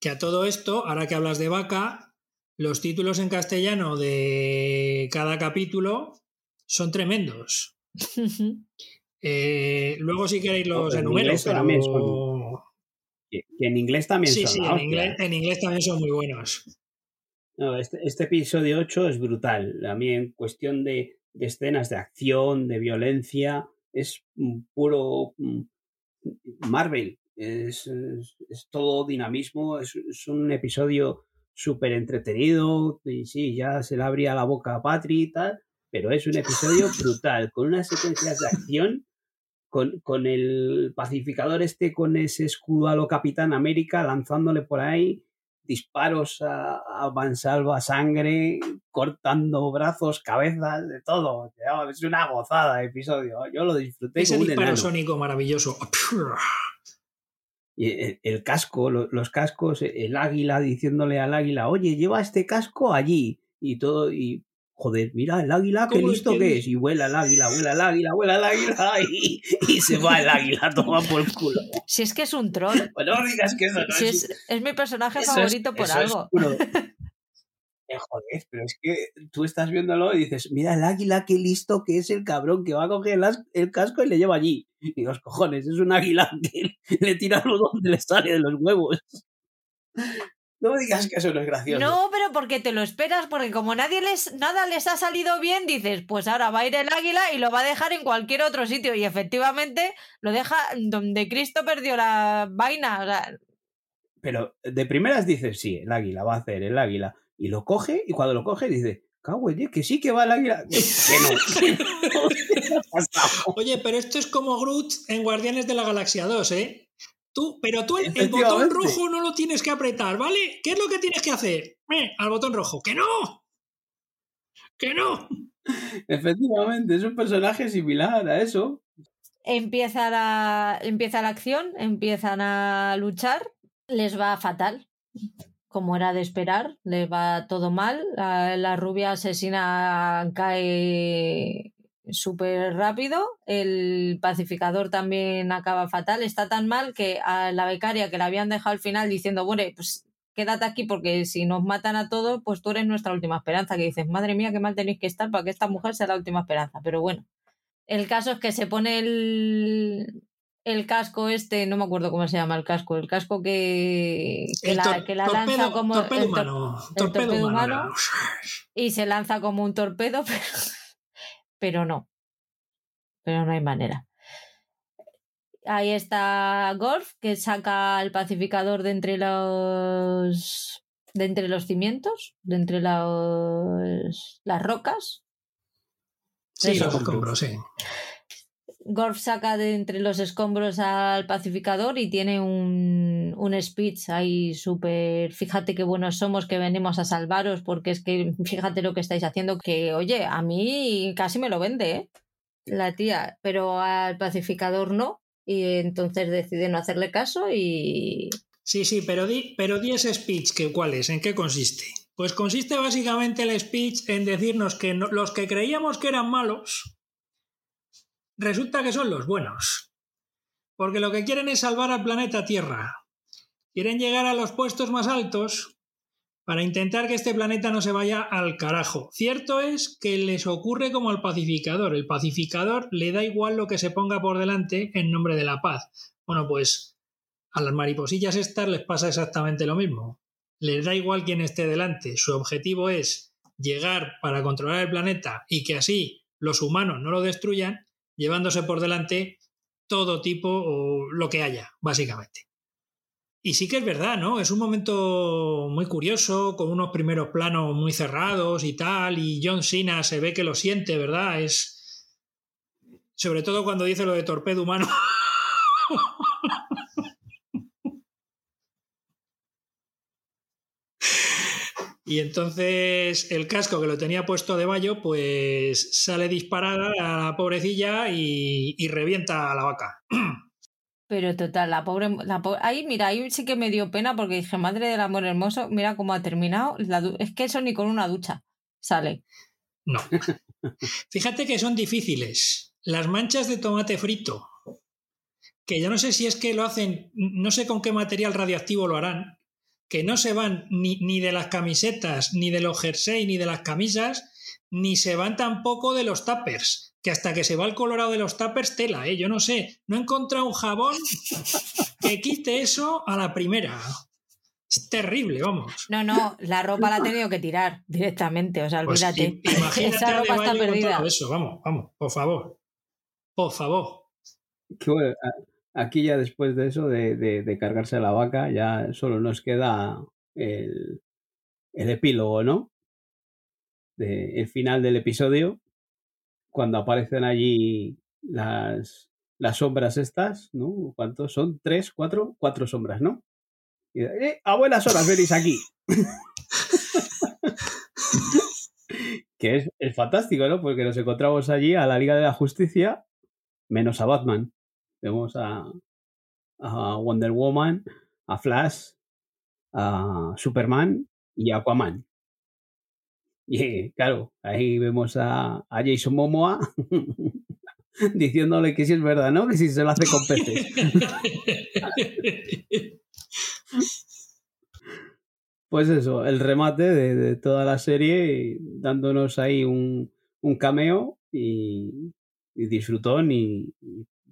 Speaker 3: Que a todo esto, ahora que hablas de vaca, los títulos en castellano de cada capítulo son tremendos. <laughs> Eh, luego si queréis los enumero, pero
Speaker 2: que, en inglés también
Speaker 3: son. Sí, en inglés, en inglés, también son muy buenos.
Speaker 2: este, este, episodio 8 es brutal. A mí, en cuestión de, escenas de acción, de violencia, es puro mm, Marvel. Es, todo dinamismo. Es, un episodio súper entretenido. Y sí, ya se le abría la boca a Patri y tal. Pero es un episodio <laughs> brutal, con unas secuencias de acción con, con, el pacificador este, con ese escudo a lo Capitán América, lanzándole por ahí disparos a, a Mansalva, sangre, cortando brazos, cabezas, de todo. Es una gozada de episodio. Yo lo disfruté.
Speaker 3: Ese disparo sónico maravilloso.
Speaker 2: Y el, casco, los, cascos, el águila diciéndole al águila, oye, lleva este casco allí. y todo, y joder, mira el águila, qué listo que es. Y vuela el águila, vuela el águila, vuela el águila <laughs> y, y se va el águila, toma por el culo.
Speaker 1: Si es que es un troll.
Speaker 2: Bueno, no digas que eso no
Speaker 1: Si
Speaker 2: es,
Speaker 1: es, es mi personaje
Speaker 2: eso es-
Speaker 1: favorito por
Speaker 2: eso
Speaker 1: algo. <laughs>
Speaker 2: Eh, joder, pero es que tú estás viéndolo y dices, mira el águila, qué listo que es el cabrón que va a coger el, as- el casco y le lleva allí. Y los cojones, es un águila <laughs> que le tira lo donde le sale de los huevos. No me digas que eso no es gracioso.
Speaker 1: No, pero porque te lo esperas, porque como nadie les, nada les ha salido bien, dices, pues ahora va a ir el águila y lo va a dejar en cualquier otro sitio. Y efectivamente lo deja donde Cristo perdió la vaina. O sea,
Speaker 2: Pero de primeras dices, sí, el águila va a hacer el águila. Y lo coge, y cuando lo coge dice, cago en diez, que sí que va el águila. <laughs> <laughs> <laughs>
Speaker 3: Oye, pero esto es como Groot en Guardianes de la Galaxia 2, ¿eh? Tú, pero tú el, el botón rojo no lo tienes que apretar, ¿vale? ¿Qué es lo que tienes que hacer? Eh, al botón rojo. ¡Que no! ¡Que no!
Speaker 2: Efectivamente, es un personaje similar a eso.
Speaker 1: empieza la, empieza la acción, empiezan a luchar, les va fatal. Como era de esperar, les va todo mal. La, la rubia asesina cae súper rápido. El pacificador también acaba fatal. Está tan mal que a la becaria que la habían dejado al final diciendo, bueno, pues quédate aquí porque si nos matan a todos, pues tú eres nuestra última esperanza. Que dices, madre mía, qué mal tenéis que estar para que esta mujer sea la última esperanza. Pero bueno. El caso es que se pone el, el casco este, no me acuerdo cómo se llama el casco, el casco que, que la, que la
Speaker 3: torpedo,
Speaker 1: lanza como
Speaker 3: torpedo
Speaker 1: el tor-
Speaker 3: humano.
Speaker 1: el
Speaker 3: torpedo,
Speaker 1: torpedo
Speaker 3: humano.
Speaker 1: humano. y se lanza como un torpedo, <laughs> pero, pero no. Pero no hay manera. Ahí está Golf, que saca el pacificador de entre los de entre los cimientos, de entre los, las rocas,
Speaker 3: Sí,
Speaker 1: Eso.
Speaker 3: los escombros, sí.
Speaker 1: Gorf saca de entre los escombros al pacificador y tiene un, un speech ahí súper, fíjate qué buenos somos que venimos a salvaros porque es que <laughs> fíjate lo que estáis haciendo, que oye, a mí casi me lo vende, ¿eh? la tía, pero al pacificador no y entonces decide no hacerle caso y
Speaker 3: Sí, sí, pero di, pero di ese speech, que ¿cuál es? ¿En qué consiste? Pues consiste básicamente el speech en decirnos que no- los que creíamos que eran malos, resulta que son los buenos. Porque lo que quieren es salvar al planeta Tierra. Quieren llegar a los puestos más altos para intentar que este planeta no se vaya al carajo. Cierto es que les ocurre como al pacificador. El pacificador le da igual lo que se ponga por delante en nombre de la paz. Bueno, pues a las mariposillas estas les pasa exactamente lo mismo. Les da igual quién esté delante. Su objetivo es llegar para controlar el planeta y que así los humanos no lo destruyan, llevándose por delante todo tipo o lo que haya, básicamente. Y sí que es verdad, ¿no? Es un momento muy curioso, con unos primeros planos muy cerrados y tal, y John Cena se ve que lo siente, ¿verdad? Es. Sobre todo cuando dice lo de torpedo humano. <laughs> Y entonces el casco que lo tenía puesto de bayo, pues sale disparada a la pobrecilla y, y revienta a la vaca.
Speaker 1: Pero total, la pobre, la po- ahí, mira, ahí sí que me dio pena porque dije, madre del amor hermoso, mira cómo ha terminado. la es que eso ni con una ducha sale.
Speaker 3: No. <laughs> Fíjate que son difíciles. Las manchas de tomate frito, que yo no sé si es que lo hacen, no sé con qué material radioactivo lo harán, que no se van ni, ni de las camisetas, ni de los jerseys, ni de las camisas, ni se van tampoco de los tuppers. Que hasta que se va el colorado de los tuppers, tela, ¿eh? Yo no sé. No he encontrado un jabón que quite eso a la primera. Es terrible, vamos.
Speaker 1: No, no, la ropa la ha tenido que tirar directamente, o sea,
Speaker 3: Pues
Speaker 1: olvídate.
Speaker 3: imagínate
Speaker 1: Esa ropa está perdida.
Speaker 3: todo eso. Vamos, vamos, por favor. Por favor.
Speaker 2: Que bueno, a- aquí ya después de eso, de, de- cargarse a la vaca, ya solo nos queda el, el epílogo, ¿no? El final del episodio, cuando aparecen allí las, las sombras estas, ¿no? ¿Cuántos son? ¿Tres? ¿Cuatro? Cuatro sombras, ¿no? Y, eh, a buenas horas venís aquí. <laughs> que es, es fantástico, ¿no? Porque nos encontramos allí a la Liga de la Justicia, menos a Batman. Vemos a, Wonder Woman, a Flash, a Superman y a Aquaman. Y claro, ahí vemos a, Jason Momoa <laughs> diciéndole que sí es verdad, ¿no? Que si se lo hace con peces. <laughs> pues eso, el remate de, toda la serie, dándonos ahí un, cameo y, disfrutón y,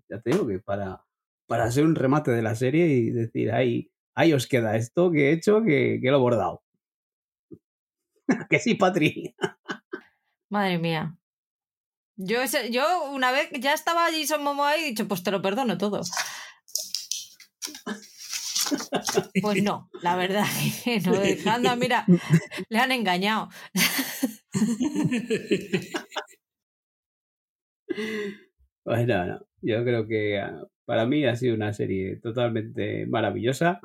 Speaker 2: ya te digo que para, para hacer un remate de la serie y decir, ahí, ahí os queda esto que he hecho, que, que lo he bordado. <laughs> que sí, Patri.
Speaker 1: Madre mía. Yo, yo una vez ya estaba Jason Momoa y he dicho, pues te lo perdono todo. Pues no, la verdad <laughs> que no. Anda, mira, le han engañado. <laughs>
Speaker 2: Bueno, yo creo que ah, para mí ha sido una serie totalmente maravillosa,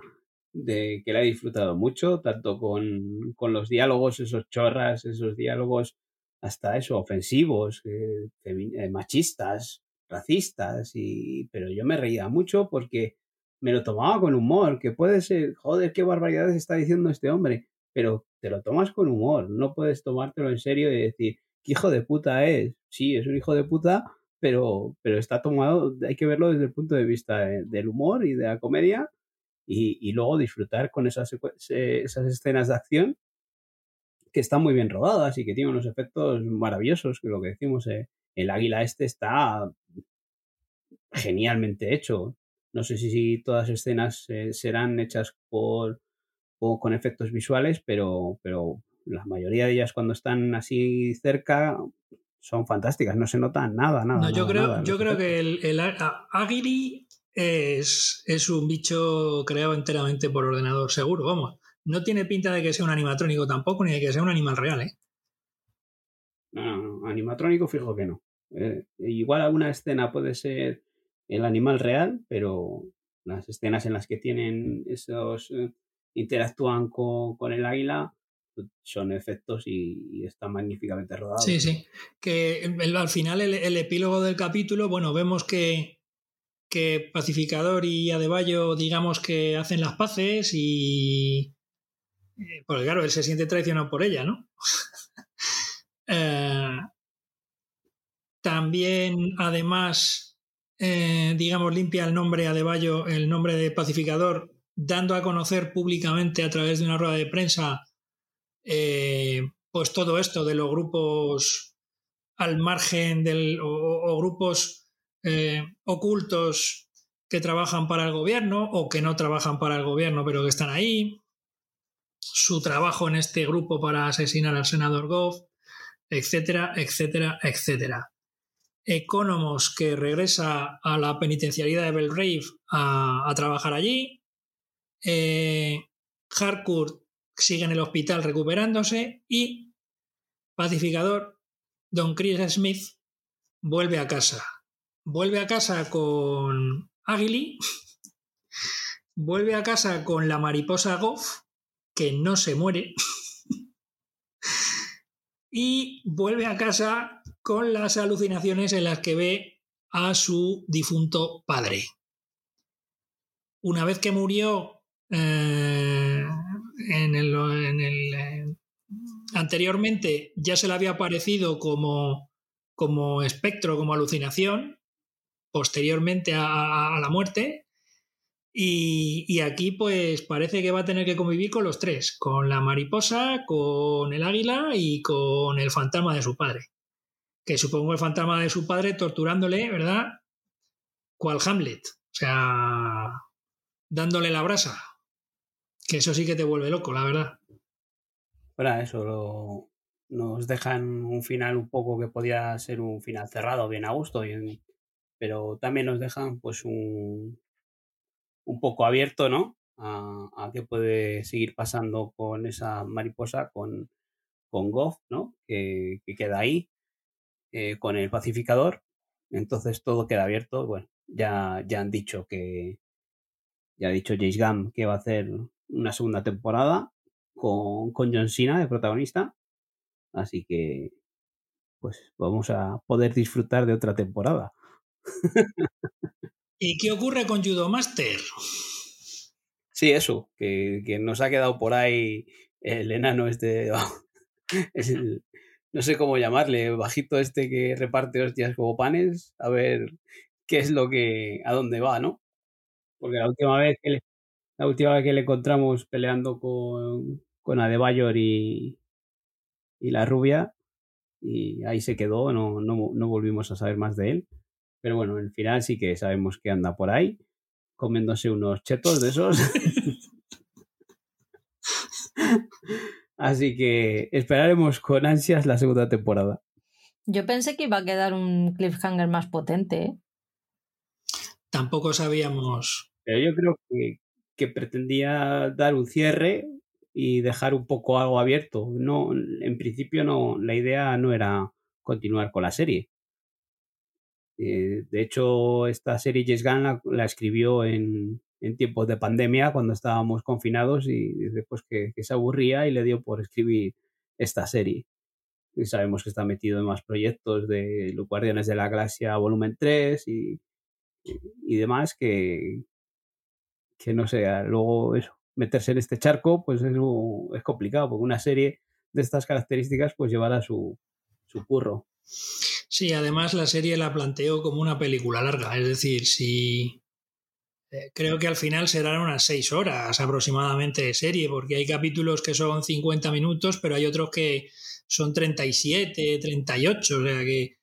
Speaker 2: de que la he disfrutado mucho, tanto con, con los diálogos, esos chorras, esos diálogos hasta eso, ofensivos, eh, eh, machistas, racistas, y, pero yo me reía mucho porque me lo tomaba con humor, que puede ser, joder, qué barbaridades está diciendo este hombre, pero te lo tomas con humor, no puedes tomártelo en serio y decir, ¿qué hijo de puta es? Sí, es un hijo de puta, pero, pero está tomado, hay que verlo desde el punto de vista del humor y de la comedia y, y luego disfrutar con esas, esas escenas de acción que están muy bien rodadas y que tienen unos efectos maravillosos, que lo que decimos, eh, el águila este está genialmente hecho. No sé si, todas las escenas eh, serán hechas por, o con efectos visuales, pero, pero la mayoría de ellas cuando están así cerca son fantásticas, no se nota nada, nada.
Speaker 3: No, yo
Speaker 2: creo,
Speaker 3: yo creo que el, el es, es un bicho creado enteramente por ordenador, seguro, vamos. No tiene pinta de que sea un animatrónico tampoco, ni de que sea un animal real, ¿eh?
Speaker 2: No, animatrónico fijo que no. Eh, igual alguna escena puede ser el animal real, pero las escenas en las que tienen esos eh, interactúan con, el águila son efectos y, están magníficamente rodados.
Speaker 3: Sí, sí. Que al final el, epílogo del capítulo, bueno, vemos que, que Pacificador y Adebayo, digamos que hacen las paces y, eh, porque claro, él se siente traicionado por ella, ¿no? <laughs> Eh, también, además, eh, digamos, limpia el nombre Adebayo, el nombre de pacificador, dando a conocer públicamente a través de una rueda de prensa, pues todo esto de los grupos al margen del, o grupos ocultos que trabajan para el gobierno o que no trabajan para el gobierno pero que están ahí su trabajo en este grupo para asesinar al senador Goff, etcétera, etcétera, etcétera. Economos que regresa a la penitenciaría de Belgrave a, a trabajar allí. Eh, Harcourt sigue en el hospital recuperándose y Pacificador, Don Chris Smith, vuelve a casa. Vuelve a casa con Aguili, <laughs> vuelve a casa con la mariposa Goff que no se muere <laughs> y vuelve a casa con las alucinaciones en las que ve a su difunto padre. Una vez que murió eh, en el, eh, anteriormente ya se le había aparecido como, como espectro, como alucinación, posteriormente a la muerte, y, aquí pues parece que va a tener que convivir con los tres, con la mariposa, con el águila y con el fantasma de su padre. Que supongo el fantasma de su padre torturándole, ¿verdad? Cual Hamlet. O sea, dándole la brasa. Que eso sí que te vuelve loco, la verdad.
Speaker 2: Para eso nos dejan un final un poco que podía ser un final cerrado, bien a gusto, pero también nos dejan pues un, un poco abierto, ¿no? A, qué puede seguir pasando con esa mariposa, con, con Goff, ¿no? Que, queda ahí, eh, con el pacificador. Entonces todo queda abierto. Bueno, ya, ya han dicho que, ya ha dicho James Gunn que va a hacer una segunda temporada con, con John Cena de protagonista. Así que, pues vamos a poder disfrutar de otra temporada.
Speaker 3: ¿Y qué ocurre con Judo Master?
Speaker 2: Sí, eso, que, nos ha quedado por ahí el enano este <laughs> no sé cómo llamarle, bajito este que reparte hostias como panes, a ver qué es lo que, a dónde va, ¿no? Porque la última vez que le, la última vez que le encontramos peleando con, con Adebayor y, y la rubia, y ahí se quedó, no, no, no volvimos a saber más de él. Pero bueno, en el final sí que sabemos que anda por ahí, comiéndose unos chetos de esos. <laughs> Así que esperaremos con ansias la segunda temporada.
Speaker 1: Yo pensé que iba a quedar un cliffhanger más potente. ¿eh?
Speaker 3: Tampoco sabíamos.
Speaker 2: Pero yo creo que, que pretendía dar un cierre y dejar un poco algo abierto. No, en principio no, la idea no era continuar con la serie. Eh, de hecho, esta serie James Gunn la, escribió en, tiempos de pandemia, cuando estábamos confinados y después que, que, se aburría y le dio por escribir esta serie. Y sabemos que está metido en más proyectos de Los Guardianes de la Galaxia volumen 3 y, y, y demás que, que no sé, luego eso, meterse en este charco, pues es, es complicado, porque una serie de estas características pues llevará su, su curro.
Speaker 3: Sí, además la serie la planteo como una película larga, es decir, si eh, creo que al final serán unas seis horas aproximadamente de serie, porque hay capítulos que son 50 minutos, pero hay otros que son 37, 38, o sea que...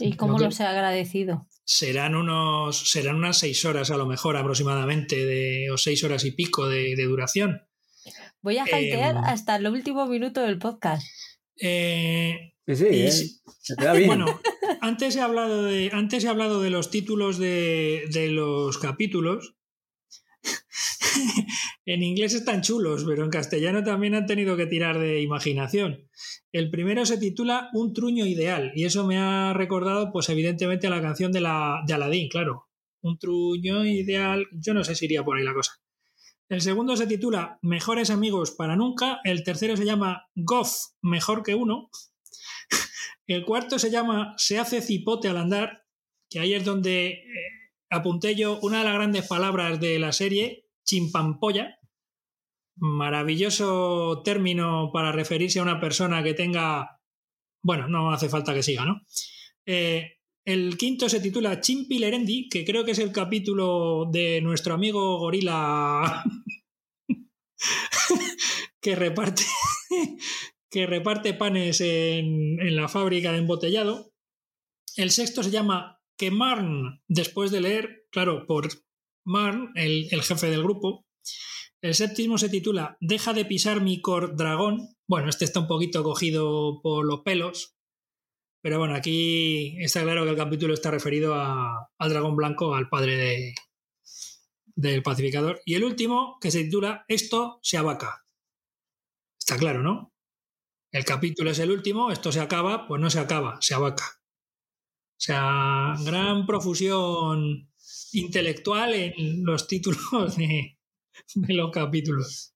Speaker 1: ¿Y cómo los he agradecido?
Speaker 3: Serán unos serán unas seis horas a lo mejor aproximadamente de o seis horas y pico de, de duración
Speaker 1: voy a hackear eh, hasta el último minuto del podcast
Speaker 3: eh,
Speaker 2: sí, sí, eh, se te da bien.
Speaker 3: bueno antes he hablado de antes he hablado de los títulos de, de los capítulos <laughs> en inglés están chulos, pero en castellano también han tenido que tirar de imaginación. El primero se titula Un truño ideal y eso me ha recordado, pues evidentemente, a la canción de, la, de Aladdin, claro. Un truño ideal, yo no sé si iría por ahí la cosa. El segundo se titula Mejores amigos para nunca. El tercero se llama Goff, mejor que uno. <laughs> El cuarto se llama Se hace cipote al andar, que ahí es donde eh, apunté yo una de las grandes palabras de la serie, chimpampolla. Maravilloso término para referirse a una persona que tenga. Bueno, no hace falta que siga, ¿no? Eh, el quinto se titula Chimpilerendi, que creo que es el capítulo de nuestro amigo Gorila <laughs> que reparte <laughs> que reparte panes en, en, la fábrica de embotellado. El sexto se llama Que Marn, después de leer, claro, por Marn, el, el jefe del grupo, el séptimo se titula Deja de pisar mi cor dragón. Bueno, este está un poquito cogido por los pelos. Pero bueno, aquí está claro que el capítulo está referido al dragón blanco, al padre de, del pacificador. Y el último, que se titula Esto se abaca. Está claro, ¿no? El capítulo es el último, esto se acaba, pues no se acaba, se abaca. O sea, gran profusión intelectual en los títulos de, <laughs> de los capítulos.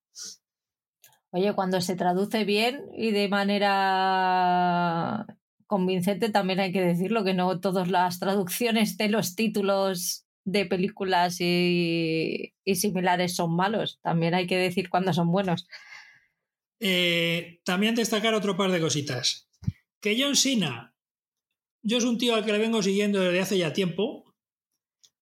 Speaker 1: Oye, cuando se traduce bien y de manera convincente, también hay que decirlo, que no todas las traducciones de los títulos de películas y, y similares son malos. También hay que decir cuando son buenos.
Speaker 3: Eh, también destacar otro par de cositas. Que John Cena, yo es un tío al que le vengo siguiendo desde hace ya tiempo,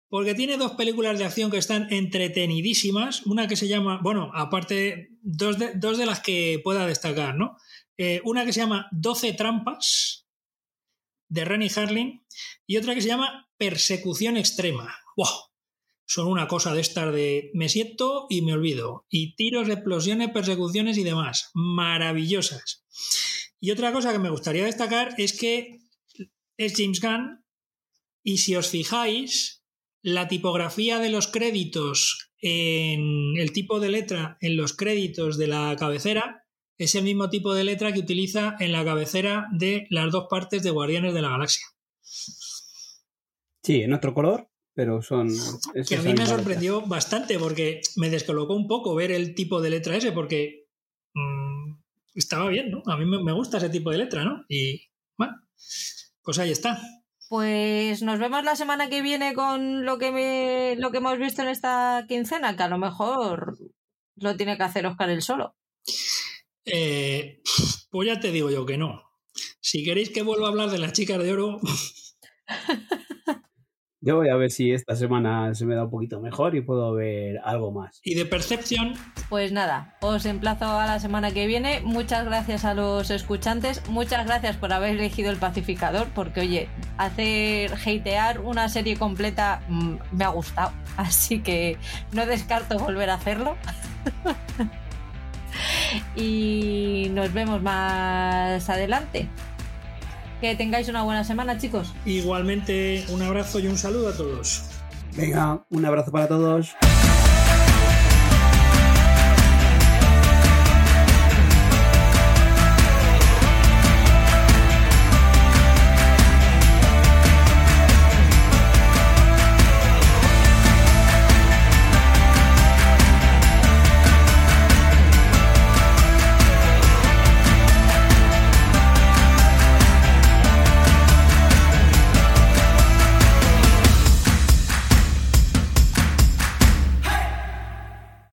Speaker 3: porque tiene dos películas de acción que están entretenidísimas. Una que se llama, bueno, aparte, dos de, dos de las que pueda destacar, ¿no? Eh, una que se llama 12 trampas, de Rennie Harling, y otra que se llama Persecución Extrema. ¡Wow! Son una cosa de estar de me siento y me olvido. Y tiros, explosiones, persecuciones y demás. Maravillosas. Y otra cosa que me gustaría destacar es que es James Gunn, y si os fijáis, la tipografía de los créditos en el tipo de letra en los créditos de la cabecera es el mismo tipo de letra que utiliza en la cabecera de las dos partes de Guardianes de la Galaxia.
Speaker 2: Sí, en otro color, pero son...
Speaker 3: Que a mí me sorprendió bastante porque me descolocó un poco ver el tipo de letra ese porque mmm, estaba bien, ¿no? A mí me gusta ese tipo de letra, ¿no? Y bueno, pues ahí está.
Speaker 1: Pues nos vemos la semana que viene con lo que me, lo que hemos visto en esta quincena, que a lo mejor lo tiene que hacer Oscar él solo.
Speaker 3: Eh, Pues ya te digo yo que no. Si queréis que vuelva a hablar de las chicas de oro, <laughs>
Speaker 2: Yo voy a ver si esta semana se me da un poquito mejor y puedo ver algo más.
Speaker 3: y de Perception,
Speaker 1: Pues nada, os emplazo a la semana que viene. Muchas gracias a los escuchantes. Muchas gracias por haber elegido el pacificador, porque oye, hacer hatear una serie completa mm, me ha gustado. <laughs> Así que no descarto volver a hacerlo. <laughs> y nos vemos más adelante. Que tengáis una buena semana, chicos.
Speaker 3: igualmente un abrazo y un saludo a todos.
Speaker 2: Venga, un abrazo para todos.